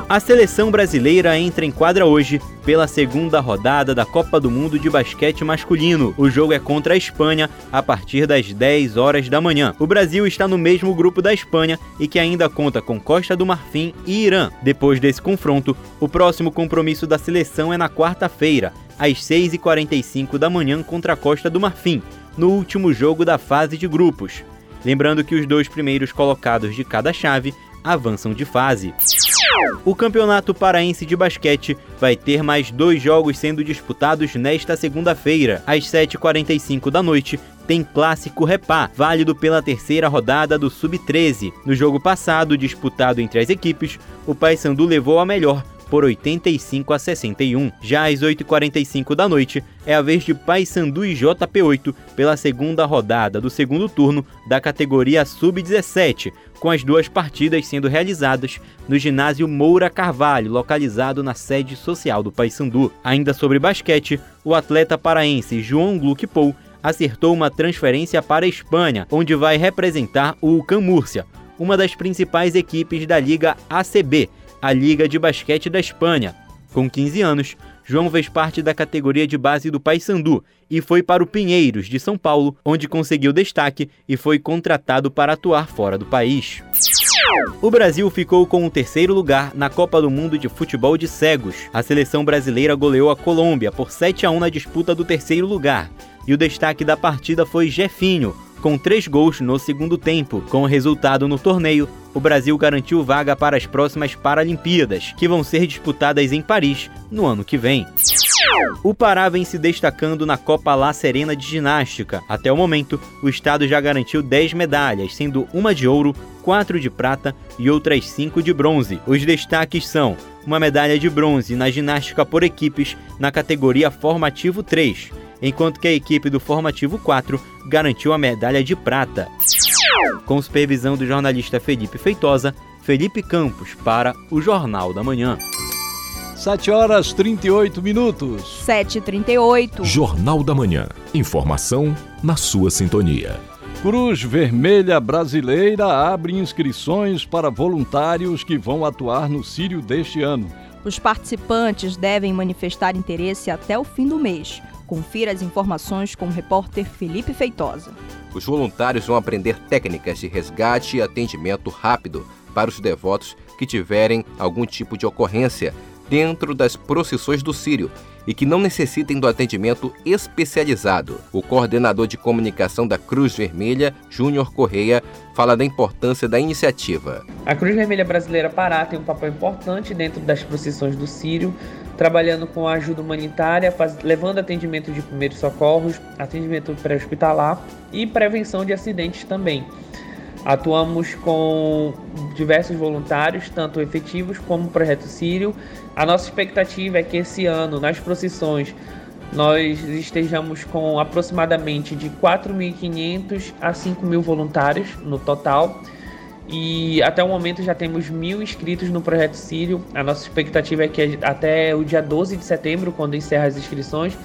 Speaker 33: A seleção brasileira entra em quadra hoje pela segunda rodada da Copa do Mundo de Basquete Masculino. O jogo é contra a Espanha a partir das 10 horas da manhã. O Brasil está no mesmo grupo da Espanha e que ainda conta com Costa do Marfim e Irã. Depois desse confronto, o próximo compromisso da seleção é na quarta-feira, às 6h45 da manhã contra a Costa do Marfim, no último jogo da fase de grupos. Lembrando que os dois primeiros colocados de cada chave avançam de fase. O Campeonato Paraense de Basquete vai ter mais dois jogos sendo disputados nesta segunda-feira. Às 7h45 da noite, tem Clássico Repá, válido pela terceira rodada do Sub-13. No jogo passado, disputado entre as equipes, o Paysandu levou a melhor por 85 a 61. Já às 8h45 da noite, é a vez de Paysandu e JP8 pela segunda rodada do segundo turno da categoria Sub-17, com as duas partidas sendo realizadas no ginásio Moura Carvalho, localizado na sede social do Paysandu. Ainda sobre basquete, o atleta paraense João Gluck Pou acertou uma transferência para a Espanha, onde vai representar o Camúrcia, uma das principais equipes da Liga ACB, a Liga de Basquete da Espanha. Com 15 anos, João fez parte da categoria de base do Paysandu e foi para o Pinheiros, de São Paulo, onde conseguiu destaque e foi contratado para atuar fora do país. O Brasil ficou com o terceiro lugar na Copa do Mundo de Futebol de Cegos. A seleção brasileira goleou a Colômbia por 7 a 1 na disputa do terceiro lugar. E o destaque da partida foi Jefinho, com três gols no segundo tempo. Com o resultado no torneio, o Brasil garantiu vaga para as próximas Paralimpíadas, que vão ser disputadas em Paris no ano que vem. O Pará vem se destacando na Copa La Serena de ginástica. Até o momento, o estado já garantiu 10 medalhas, sendo uma de ouro, quatro de prata e outras cinco de bronze. Os destaques são uma medalha de bronze na ginástica por equipes na categoria Formativo 3, enquanto que a equipe do Formativo 4 garantiu a medalha de prata. Com supervisão do jornalista Felipe Feitosa, Felipe Campos para o Jornal da Manhã.
Speaker 2: 7 horas 38 minutos.
Speaker 6: 7h38.
Speaker 1: Jornal da Manhã. Informação na sua sintonia.
Speaker 2: Cruz Vermelha Brasileira abre inscrições para voluntários que vão atuar no Sírio deste ano.
Speaker 6: Os participantes devem manifestar interesse até o fim do mês. Confira as informações com o repórter Felipe Feitosa.
Speaker 3: Os voluntários vão aprender técnicas de resgate e atendimento rápido para os devotos que tiverem algum tipo de ocorrência dentro das procissões do Sírio e que não necessitem do atendimento especializado. O coordenador de comunicação da Cruz Vermelha, Júnior Correia, fala da importância da iniciativa.
Speaker 35: A Cruz Vermelha Brasileira Pará tem um papel importante dentro das procissões do Sírio, trabalhando com ajuda humanitária, faz, levando atendimento de primeiros socorros, atendimento pré-hospitalar e prevenção de acidentes também. Atuamos com diversos voluntários, tanto efetivos como Projeto Sírio. A nossa expectativa é que esse ano, nas procissões, nós estejamos com aproximadamente de 4.500 a 5.000 voluntários no total. E até o momento já temos mil inscritos no Projeto Sírio. A nossa expectativa é que até o dia 12 de setembro, quando encerra as inscrições,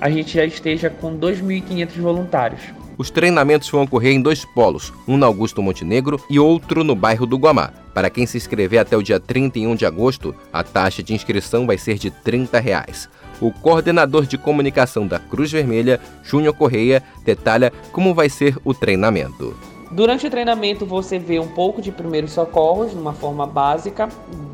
Speaker 35: a gente já esteja com 2.500 voluntários.
Speaker 3: Os treinamentos vão ocorrer em dois polos, um na Augusto Montenegro e outro no bairro do Guamá. Para quem se inscrever até o dia 31 de agosto, a taxa de inscrição vai ser de 30 reais. O coordenador de comunicação da Cruz Vermelha, Júnior Correia, detalha como vai ser o treinamento.
Speaker 35: Durante o treinamento você vê um pouco de primeiros socorros, numa forma básica,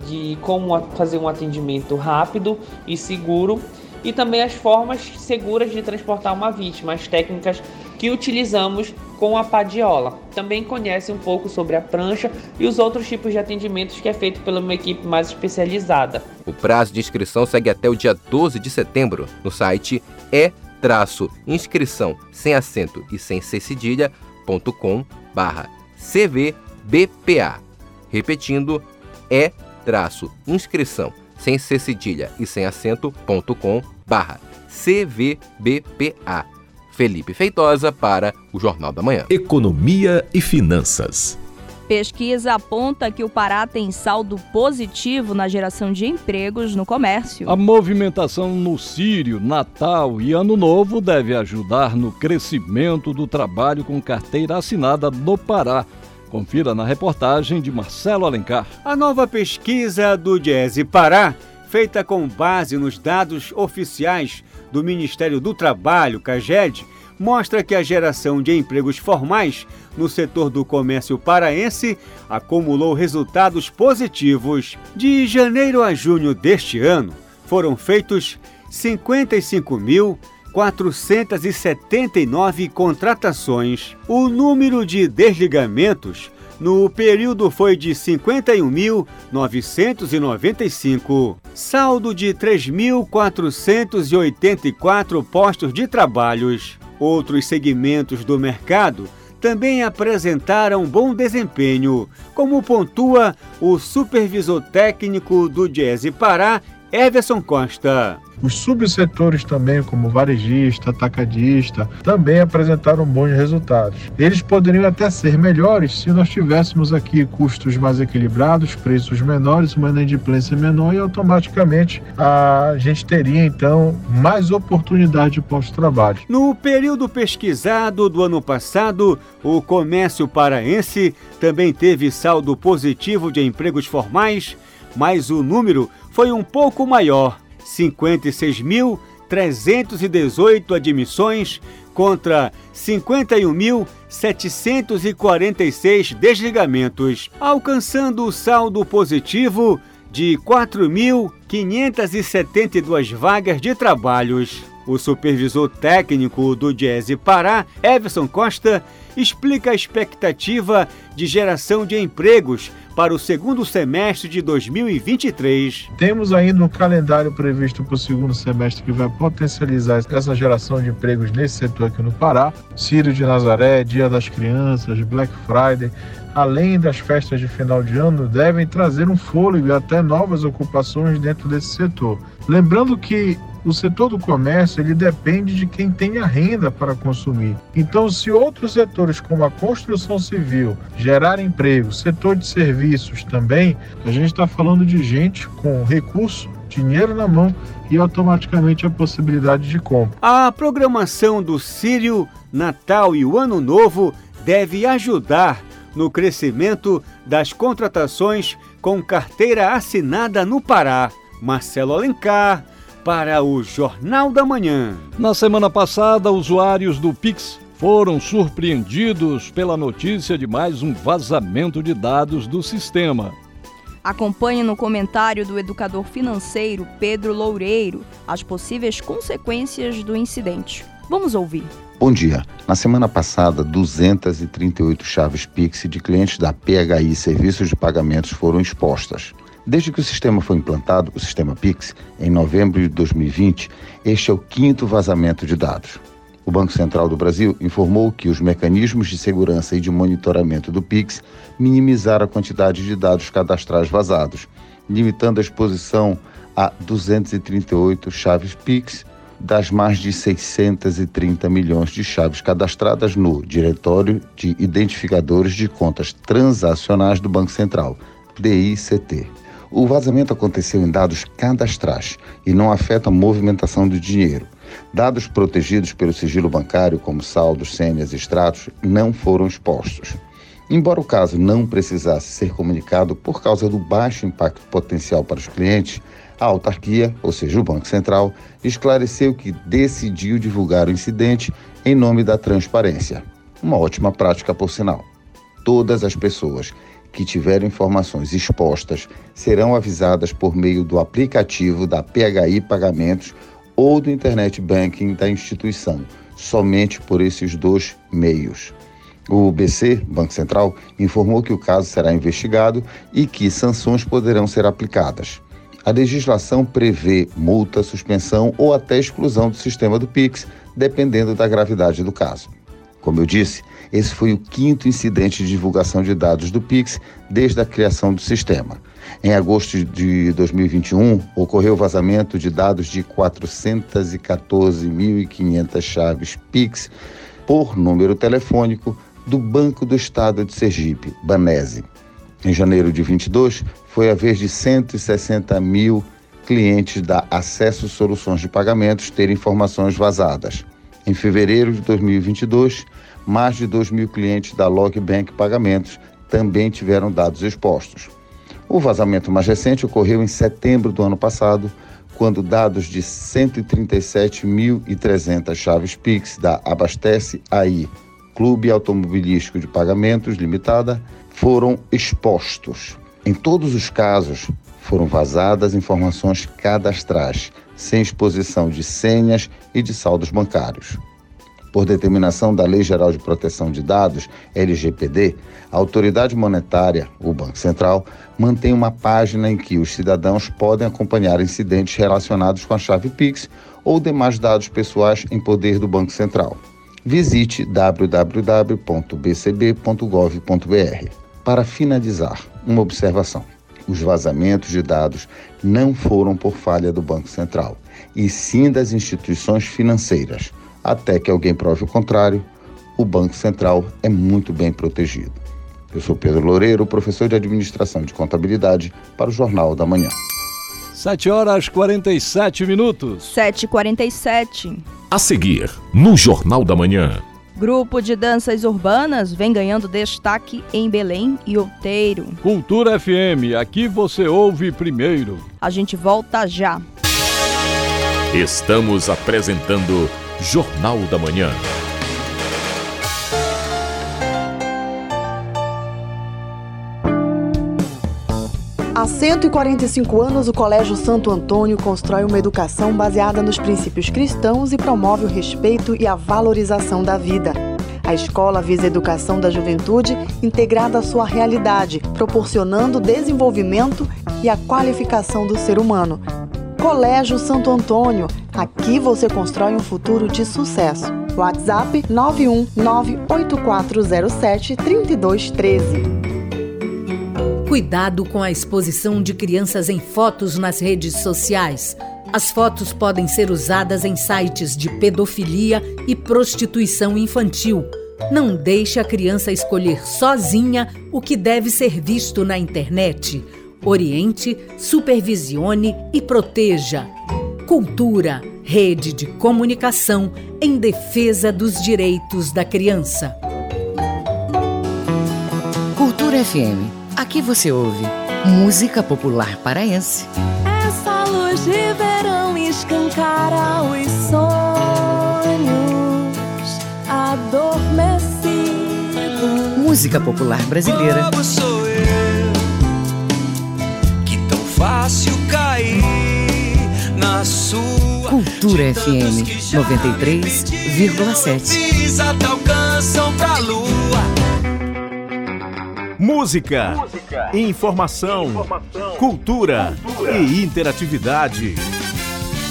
Speaker 35: de como fazer um atendimento rápido e seguro e também as formas seguras de transportar uma vítima, as técnicas que utilizamos com a padiola. Também conhece um pouco sobre a prancha e os outros tipos de atendimentos que é feito pela uma equipe mais especializada.
Speaker 3: O prazo de inscrição segue até o dia 12 de setembro no site e-inscrição sem acento e sem cedilha.com barra cvbpa. Repetindo, e-inscrição sem cedilha e sem acento.com barra cvbpa. Felipe Feitosa para o Jornal da Manhã.
Speaker 1: Economia e Finanças.
Speaker 6: Pesquisa aponta que o Pará tem saldo positivo na geração de empregos no comércio.
Speaker 2: A movimentação no Sírio, Natal e Ano Novo deve ajudar no crescimento do trabalho com carteira assinada no Pará. Confira na reportagem de Marcelo Alencar.
Speaker 18: A nova pesquisa do Diese Pará, feita com base nos dados oficiais do Ministério do Trabalho, CAGED, mostra que a geração de empregos formais no setor do comércio paraense acumulou resultados positivos. De janeiro a junho deste ano, foram feitos 55.479 contratações. O número de desligamentos no período foi de 51.995, saldo de 3.484 postos de trabalhos. Outros segmentos do mercado também apresentaram bom desempenho, como pontua o supervisor técnico do Diese Pará, Everson Costa.
Speaker 36: Os subsetores também, como varejista, atacadista, também apresentaram bons resultados. Eles poderiam até ser melhores se nós tivéssemos aqui custos mais equilibrados, preços menores, uma inadimplência menor e automaticamente a gente teria então mais oportunidade de pós-trabalho.
Speaker 18: No período pesquisado do ano passado, o comércio paraense também teve saldo positivo de empregos formais, mas o número foi um pouco maior 56.318 admissões contra 51.746 desligamentos, alcançando o saldo positivo de 4.572 vagas de trabalhos. O supervisor técnico do Diese Pará, Everson Costa, explica a expectativa de geração de empregos para o segundo semestre de 2023.
Speaker 36: Temos ainda um calendário previsto para o segundo semestre que vai potencializar essa geração de empregos nesse setor aqui no Pará. Círio de Nazaré, Dia das Crianças, Black Friday, além das festas de final de ano, devem trazer um fôlego e até novas ocupações dentro desse setor. Lembrando que o setor do comércio ele depende de quem tem a renda para consumir. Então, se outros setores como a construção civil gerar emprego, setor de serviços também, a gente está falando de gente com recurso, dinheiro na mão e automaticamente a possibilidade de compra.
Speaker 18: A programação do Sírio, Natal e o Ano Novo deve ajudar no crescimento das contratações com carteira assinada no Pará.
Speaker 37: Marcelo Alencar, para o Jornal da Manhã.
Speaker 2: Na semana passada, usuários do Pix foram surpreendidos pela notícia de mais um vazamento de dados do sistema.
Speaker 6: Acompanhe no comentário do educador financeiro Pedro Loureiro as possíveis consequências do incidente. Vamos ouvir.
Speaker 38: Bom dia. Na semana passada, 238 chaves Pix de clientes da PHI Serviços de Pagamentos foram expostas. Desde que o sistema foi implantado, o sistema Pix, em novembro de 2020, este é o quinto vazamento de dados. O Banco Central do Brasil informou que os mecanismos de segurança e de monitoramento do Pix minimizaram a quantidade de dados cadastrais vazados, limitando a exposição a 238 chaves Pix das mais de 630 milhões de chaves cadastradas no Diretório de Identificadores de Contas Transacionais do Banco Central, DICT. O vazamento aconteceu em dados cadastrais e não afeta a movimentação do dinheiro. Dados protegidos pelo sigilo bancário, como saldos, senhas e extratos, não foram expostos. Embora o caso não precisasse ser comunicado por causa do baixo impacto potencial para os clientes, a autarquia, ou seja, o Banco Central, esclareceu que decidiu divulgar o incidente em nome da transparência. Uma ótima prática, por sinal. Todas as pessoas que tiverem informações expostas serão avisadas por meio do aplicativo da PHI Pagamentos ou do Internet Banking da instituição, somente por esses dois meios. O BC, Banco Central, informou que o caso será investigado e que sanções poderão ser aplicadas. A legislação prevê multa, suspensão ou até exclusão do sistema do Pix, dependendo da gravidade do caso. Como eu disse, esse foi o quinto incidente de divulgação de dados do Pix desde a criação do sistema. Em agosto de 2021, ocorreu o vazamento de dados de 414.500 chaves Pix por número telefônico do Banco do Estado de Sergipe, Banese. Em janeiro de 22, foi a vez de 160 mil clientes da Acesso Soluções de Pagamentos ter informações vazadas. Em fevereiro de 2022, mais de 2 mil clientes da Logbank Pagamentos também tiveram dados expostos. O vazamento mais recente ocorreu em setembro do ano passado, quando dados de 137.300 chaves Pix da Abastece AI, Clube Automobilístico de Pagamentos Limitada, foram expostos. Em todos os casos, foram vazadas informações cadastrais, sem exposição de senhas e de saldos bancários. Por determinação da Lei Geral de Proteção de Dados, LGPD, a autoridade monetária, o Banco Central, mantém uma página em que os cidadãos podem acompanhar incidentes relacionados com a chave Pix ou demais dados pessoais em poder do Banco Central. Visite www.bcb.gov.br. Para finalizar, uma observação. Os vazamentos de dados não foram por falha do Banco Central, e sim das instituições financeiras. Até que alguém prove o contrário, o Banco Central é muito bem protegido. Eu sou Pedro Loureiro, professor de Administração de Contabilidade, para o Jornal da Manhã.
Speaker 2: 7 horas 47 minutos.
Speaker 6: 7h47.
Speaker 1: A seguir, no Jornal da Manhã.
Speaker 6: Grupo de danças urbanas vem ganhando destaque em Belém e Outeiro.
Speaker 2: Cultura FM, aqui você ouve primeiro.
Speaker 6: A gente volta já.
Speaker 1: Estamos apresentando Jornal da Manhã.
Speaker 39: Há 145 anos, o Colégio Santo Antônio constrói uma educação baseada nos princípios cristãos e promove o respeito e a valorização da vida. A escola visa a educação da juventude integrada à sua realidade, proporcionando desenvolvimento e a qualificação do ser humano. Colégio Santo Antônio, aqui você constrói um futuro de sucesso. WhatsApp 91984073213.
Speaker 28: Cuidado com a exposição de crianças em fotos nas redes sociais. As fotos podem ser usadas em sites de pedofilia e prostituição infantil. Não deixe a criança escolher sozinha o que deve ser visto na internet. Oriente, supervisione e proteja. Cultura, rede de comunicação em defesa dos direitos da criança.
Speaker 20: Cultura FM. Aqui você ouve música popular paraense.
Speaker 40: Essa luz
Speaker 41: de verão escancara os sonhos adormecidos.
Speaker 20: Música popular brasileira.
Speaker 41: Bobo sou eu, fácil cair na sua.
Speaker 20: Cultura FM 93,7.
Speaker 41: Pisa até alcançam pra lua.
Speaker 42: Música, informação, cultura, e interatividade.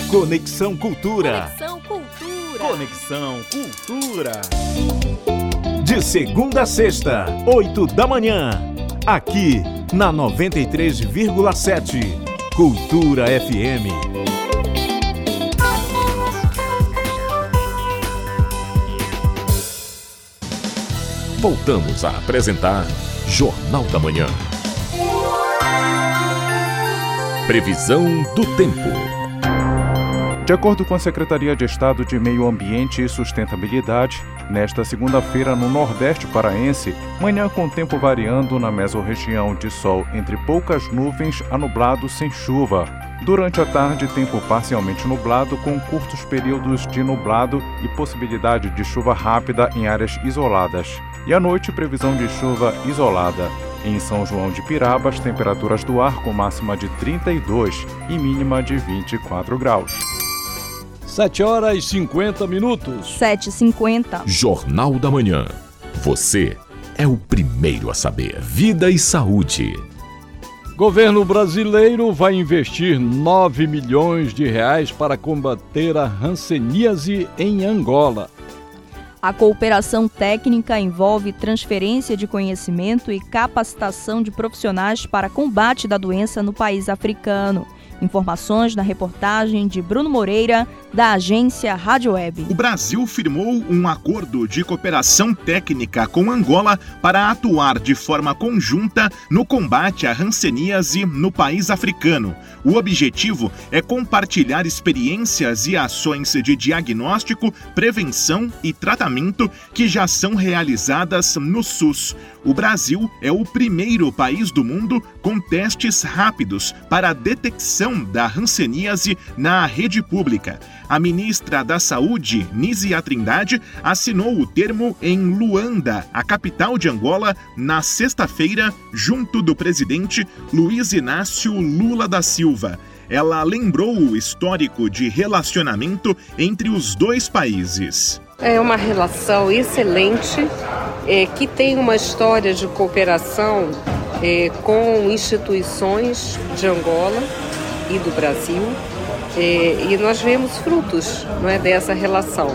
Speaker 42: Conexão Cultura.
Speaker 41: Conexão Cultura.
Speaker 42: Conexão Cultura. De segunda a sexta, oito da manhã. Aqui na 93,7. Cultura FM.
Speaker 1: Voltamos a apresentar Jornal da Manhã. Previsão do tempo.
Speaker 22: De acordo com a Secretaria de Estado de Meio Ambiente e Sustentabilidade, nesta segunda-feira no Nordeste Paraense, manhã com tempo variando na mesorregião de sol entre poucas nuvens a nublado sem chuva. Durante a tarde, tempo parcialmente nublado com curtos períodos de nublado e possibilidade de chuva rápida em áreas isoladas. E à noite, previsão de chuva isolada. Em São João de Pirabas, temperaturas do ar com máxima de 32 e mínima de 24 graus.
Speaker 2: 7 horas e 50 minutos.
Speaker 6: 7h50.
Speaker 1: Jornal da Manhã. Você é o primeiro a saber. Vida e saúde.
Speaker 2: Governo brasileiro vai investir 9 milhões de reais para combater a hanseníase em Angola.
Speaker 6: A cooperação técnica envolve transferência de conhecimento e capacitação de profissionais para combate da doença no país africano. Informações na reportagem de Bruno Moreira, da agência Rádio Web.
Speaker 40: O Brasil firmou um acordo de cooperação técnica com Angola para atuar de forma conjunta no combate à hanseníase no país africano. O objetivo é compartilhar experiências e ações de diagnóstico, prevenção e tratamento que já são realizadas no SUS. O Brasil é o primeiro país do mundo com testes rápidos para detecção da hanseníase na rede pública. A ministra da Saúde, Nízia Trindade, assinou o termo em Luanda, a capital de Angola, na sexta-feira, junto do presidente Luiz Inácio Lula da Silva. Ela lembrou o histórico de relacionamento entre os dois países.
Speaker 43: É uma relação excelente é, que tem uma história de cooperação é, com instituições de Angola e do Brasil é, e nós vemos frutos não é, dessa relação.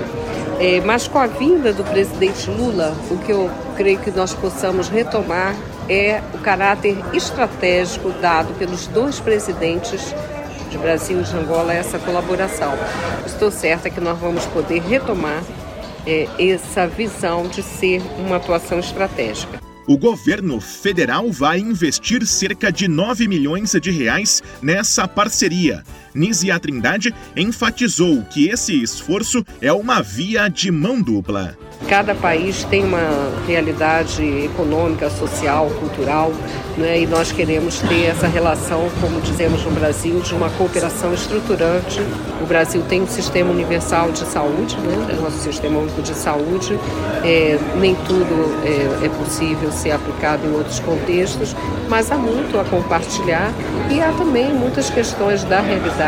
Speaker 43: É, mas com a vinda do presidente Lula, o que eu creio que nós possamos retomar é o caráter estratégico dado pelos dois presidentes de Brasil e de Angola a essa colaboração. Estou certa que nós vamos poder retomar é, essa visão de ser uma atuação estratégica.
Speaker 40: O governo federal vai investir cerca de 9 milhões de reais nessa parceria. Nízia Trindade enfatizou que esse esforço é uma via de mão dupla.
Speaker 43: Cada país tem uma realidade econômica, social, cultural, né? e nós queremos ter essa relação, como dizemos no Brasil, de uma cooperação estruturante. O Brasil tem um sistema universal de saúde, né? nosso sistema único de saúde. É, nem tudo é, é possível ser aplicado em outros contextos, mas há muito a compartilhar e há também muitas questões da realidade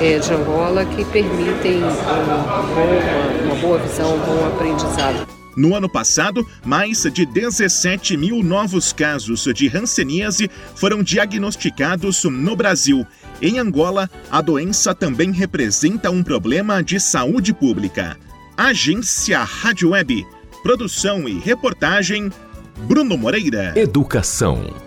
Speaker 43: é, de Angola que permitem um bom, uma, uma boa visão, um bom aprendizado.
Speaker 40: No ano passado, mais de 17 mil novos casos de hanseníase foram diagnosticados no Brasil. Em Angola, a doença também representa um problema de saúde pública. Agência Rádio Web. Produção e reportagem Bruno Moreira.
Speaker 1: Educação.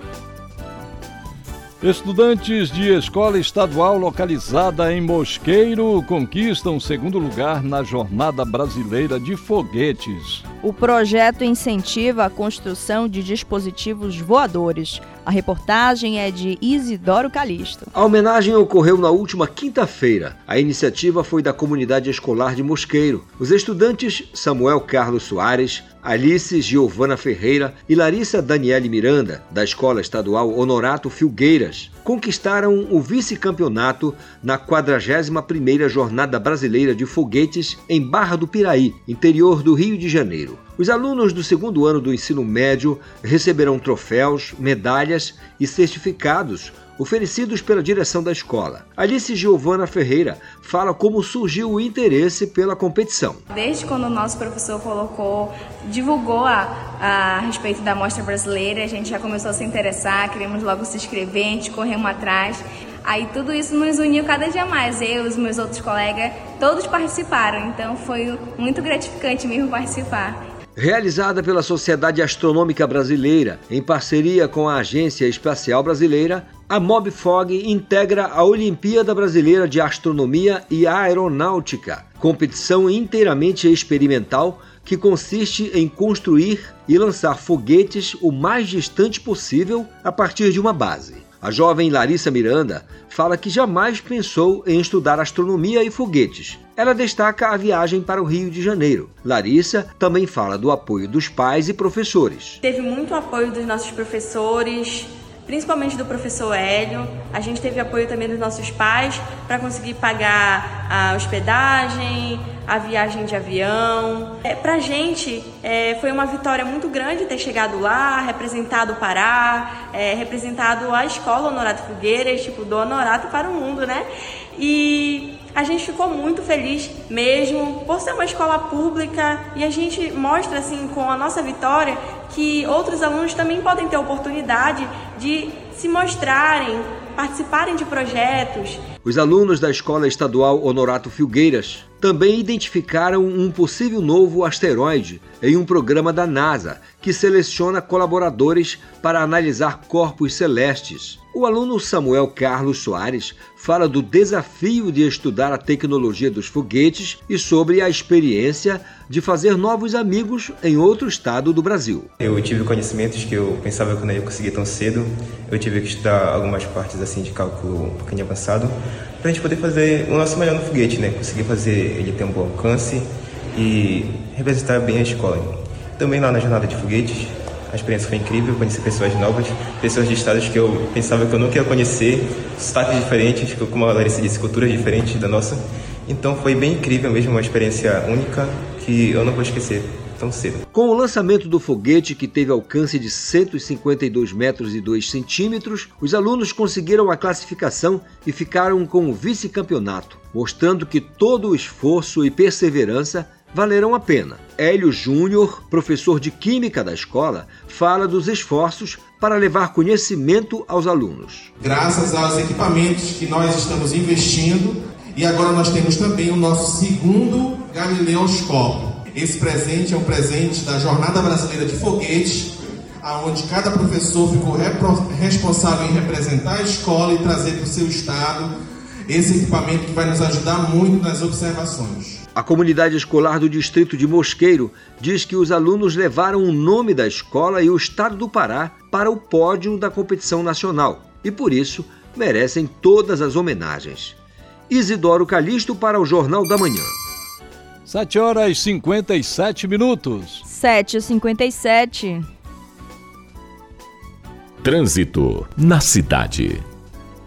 Speaker 2: Estudantes de escola estadual localizada em Mosqueiro conquistam segundo lugar na Jornada Brasileira de Foguetes.
Speaker 6: O projeto incentiva a construção de dispositivos voadores. A reportagem é de Isidoro Calixto.
Speaker 16: A homenagem ocorreu na última quinta-feira. A iniciativa foi da comunidade escolar de Mosqueiro. Os estudantes Samuel Carlos Soares, Alice Giovana Ferreira e Larissa Daniele Miranda, da Escola Estadual Honorato Filgueiras, conquistaram o vice-campeonato na 41ª Jornada Brasileira de Foguetes em Barra do Piraí, interior do Rio de Janeiro. Os alunos do segundo ano do ensino médio receberão troféus, medalhas e certificados oferecidos pela direção da escola. Alice Giovana Ferreira fala como surgiu o interesse pela competição.
Speaker 44: Desde quando o nosso professor colocou, divulgou a, a respeito da mostra brasileira, a gente já começou a se interessar, queríamos logo se inscrever, a gente corremos atrás. Aí tudo isso nos uniu cada dia mais. Eu, os meus outros colegas, todos participaram. Então foi muito gratificante mesmo participar
Speaker 16: realizada pela Sociedade Astronômica Brasileira, em parceria com a Agência Espacial Brasileira, a MobFog integra a Olimpíada Brasileira de Astronomia e Aeronáutica, competição inteiramente experimental que consiste em construir e lançar foguetes o mais distante possível a partir de uma base. A jovem Larissa Miranda fala que jamais pensou em estudar astronomia e foguetes. Ela destaca a viagem para o Rio de Janeiro. Larissa também fala do apoio dos pais e professores.
Speaker 44: Teve muito apoio dos nossos professores, principalmente do professor Hélio. A gente teve apoio também dos nossos pais para conseguir pagar a hospedagem, a viagem de avião. É, para a gente é, foi uma vitória muito grande ter chegado lá, representado o Pará, é, representado a escola Honorato Fogueiras, tipo, do Honorato para o mundo, né? E a gente ficou muito feliz mesmo por ser uma escola pública e a gente mostra assim com a nossa vitória que outros alunos também podem ter oportunidade de se mostrarem, participarem de projetos.
Speaker 16: Os alunos da Escola Estadual Honorato Filgueiras também identificaram um possível novo asteroide em um programa da NASA que seleciona colaboradores para analisar corpos celestes. O aluno Samuel Carlos Soares fala do desafio de estudar a tecnologia dos foguetes e sobre a experiência de fazer novos amigos em outro estado do Brasil.
Speaker 45: Eu tive conhecimentos que eu pensava que eu não ia conseguir tão cedo. Eu tive que estudar algumas partes assim de cálculo um pouquinho avançado para a gente poder fazer o nosso melhor no foguete, né? Conseguir fazer ele ter um bom alcance e representar bem a escola. Também lá na jornada de foguetes, a experiência foi incrível, conheci pessoas novas, pessoas de estados que eu pensava que eu nunca ia conhecer, sotaques diferentes, como a Larissa disse, culturas diferentes da nossa. Então foi bem incrível mesmo, uma experiência única que eu não vou esquecer tão cedo.
Speaker 16: Com o lançamento do foguete, que teve alcance de 152 metros e 2 centímetros, os alunos conseguiram a classificação e ficaram com o vice-campeonato, mostrando que todo o esforço e perseverança valeram a pena. Hélio Júnior, professor de Química da escola, fala dos esforços para levar conhecimento aos alunos.
Speaker 46: Graças aos equipamentos que nós estamos investindo, e agora nós temos também o nosso segundo Galileoscópio. Esse presente é um presente da Jornada Brasileira de Foguetes, aonde cada professor ficou responsável em representar a escola e trazer para o seu estado esse equipamento que vai nos ajudar muito nas observações.
Speaker 16: A comunidade escolar do distrito de Mosqueiro diz que os alunos levaram o nome da escola e o estado do Pará para o pódio da competição nacional e, por isso, merecem todas as homenagens. Isidoro Calixto para o Jornal da Manhã.
Speaker 2: 7 horas e 57 minutos.
Speaker 6: 7 e 57.
Speaker 1: Trânsito na cidade.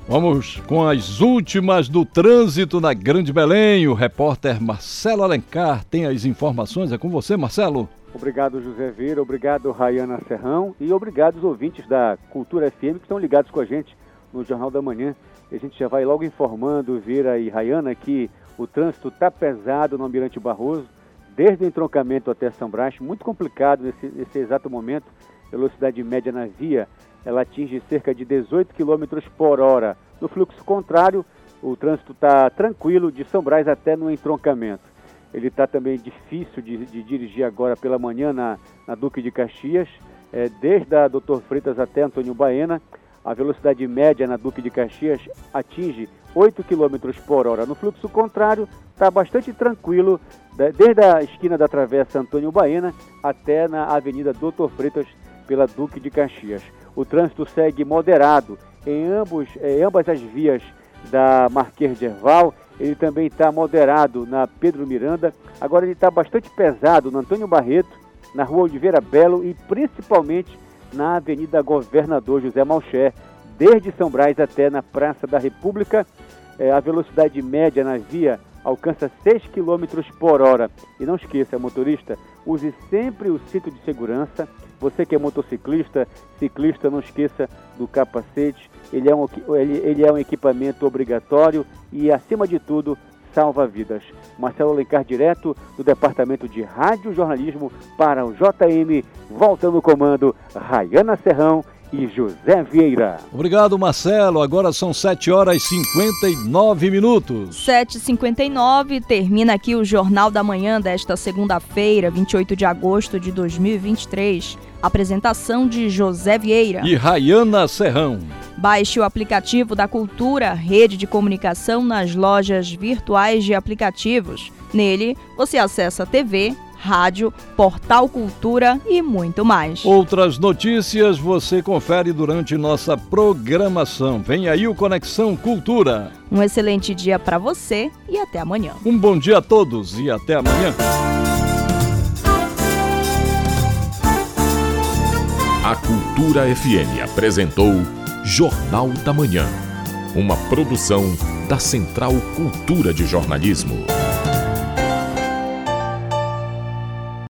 Speaker 2: Vamos com as últimas do trânsito na Grande Belém. O repórter Marcelo Alencar tem as informações. É com você, Marcelo.
Speaker 18: Obrigado, José Vieira. Obrigado, Rayana Serrão. E obrigado os ouvintes da Cultura FM que estão ligados com a gente no Jornal da Manhã. E a gente já vai logo informando, Vieira e Rayana, que o trânsito está pesado no Almirante Barroso, desde o entroncamento até São Brás, muito complicado nesse, nesse exato momento. Velocidade média na via ela atinge cerca de 18 km por hora. No fluxo contrário, o trânsito está tranquilo de São Brás até no entroncamento. Ele está também difícil de, de, dirigir agora pela manhã na, na Duque de Caxias, é, desde a Doutor Freitas até Antônio Baena. A velocidade média na Duque de Caxias atinge 8 km por hora. No fluxo contrário, está bastante tranquilo, desde a esquina da Travessa Antônio Baena até na Avenida Doutor Freitas, pela Duque de Caxias. O trânsito segue moderado em, ambos, em ambas as vias da Marquês de Erval. Ele também está moderado na Pedro Miranda. Agora ele está bastante pesado no Antônio Barreto na Rua Oliveira Belo e principalmente na Avenida Governador José Malcher, desde São Brás até na Praça da República. É, a velocidade média na via alcança 6 km por hora. E não esqueça, motorista, use sempre o cinto de segurança. Você que é motociclista, ciclista, não esqueça do capacete. Ele é um, ele, ele é um equipamento obrigatório e, acima de tudo, salva vidas. Marcelo Alencar, direto do Departamento de Rádio Jornalismo para o JM. Volta no comando, Rayana Serrão e José Vieira.
Speaker 2: Obrigado, Marcelo. Agora são 7 horas e 59 minutos.
Speaker 6: 7h59, termina aqui o Jornal da Manhã desta segunda-feira, 28 de agosto de 2023. Apresentação de José Vieira
Speaker 2: e Rayana Serrão.
Speaker 6: Baixe o aplicativo da Cultura, rede de comunicação nas lojas virtuais de aplicativos. Nele, você acessa TV, rádio, portal Cultura e muito mais.
Speaker 2: Outras notícias você confere durante nossa programação. Vem aí o Conexão Cultura.
Speaker 6: Um excelente dia para você e até amanhã.
Speaker 2: Um bom dia a todos e até amanhã.
Speaker 1: A Cultura FM apresentou Jornal da Manhã, uma produção da Central Cultura de Jornalismo.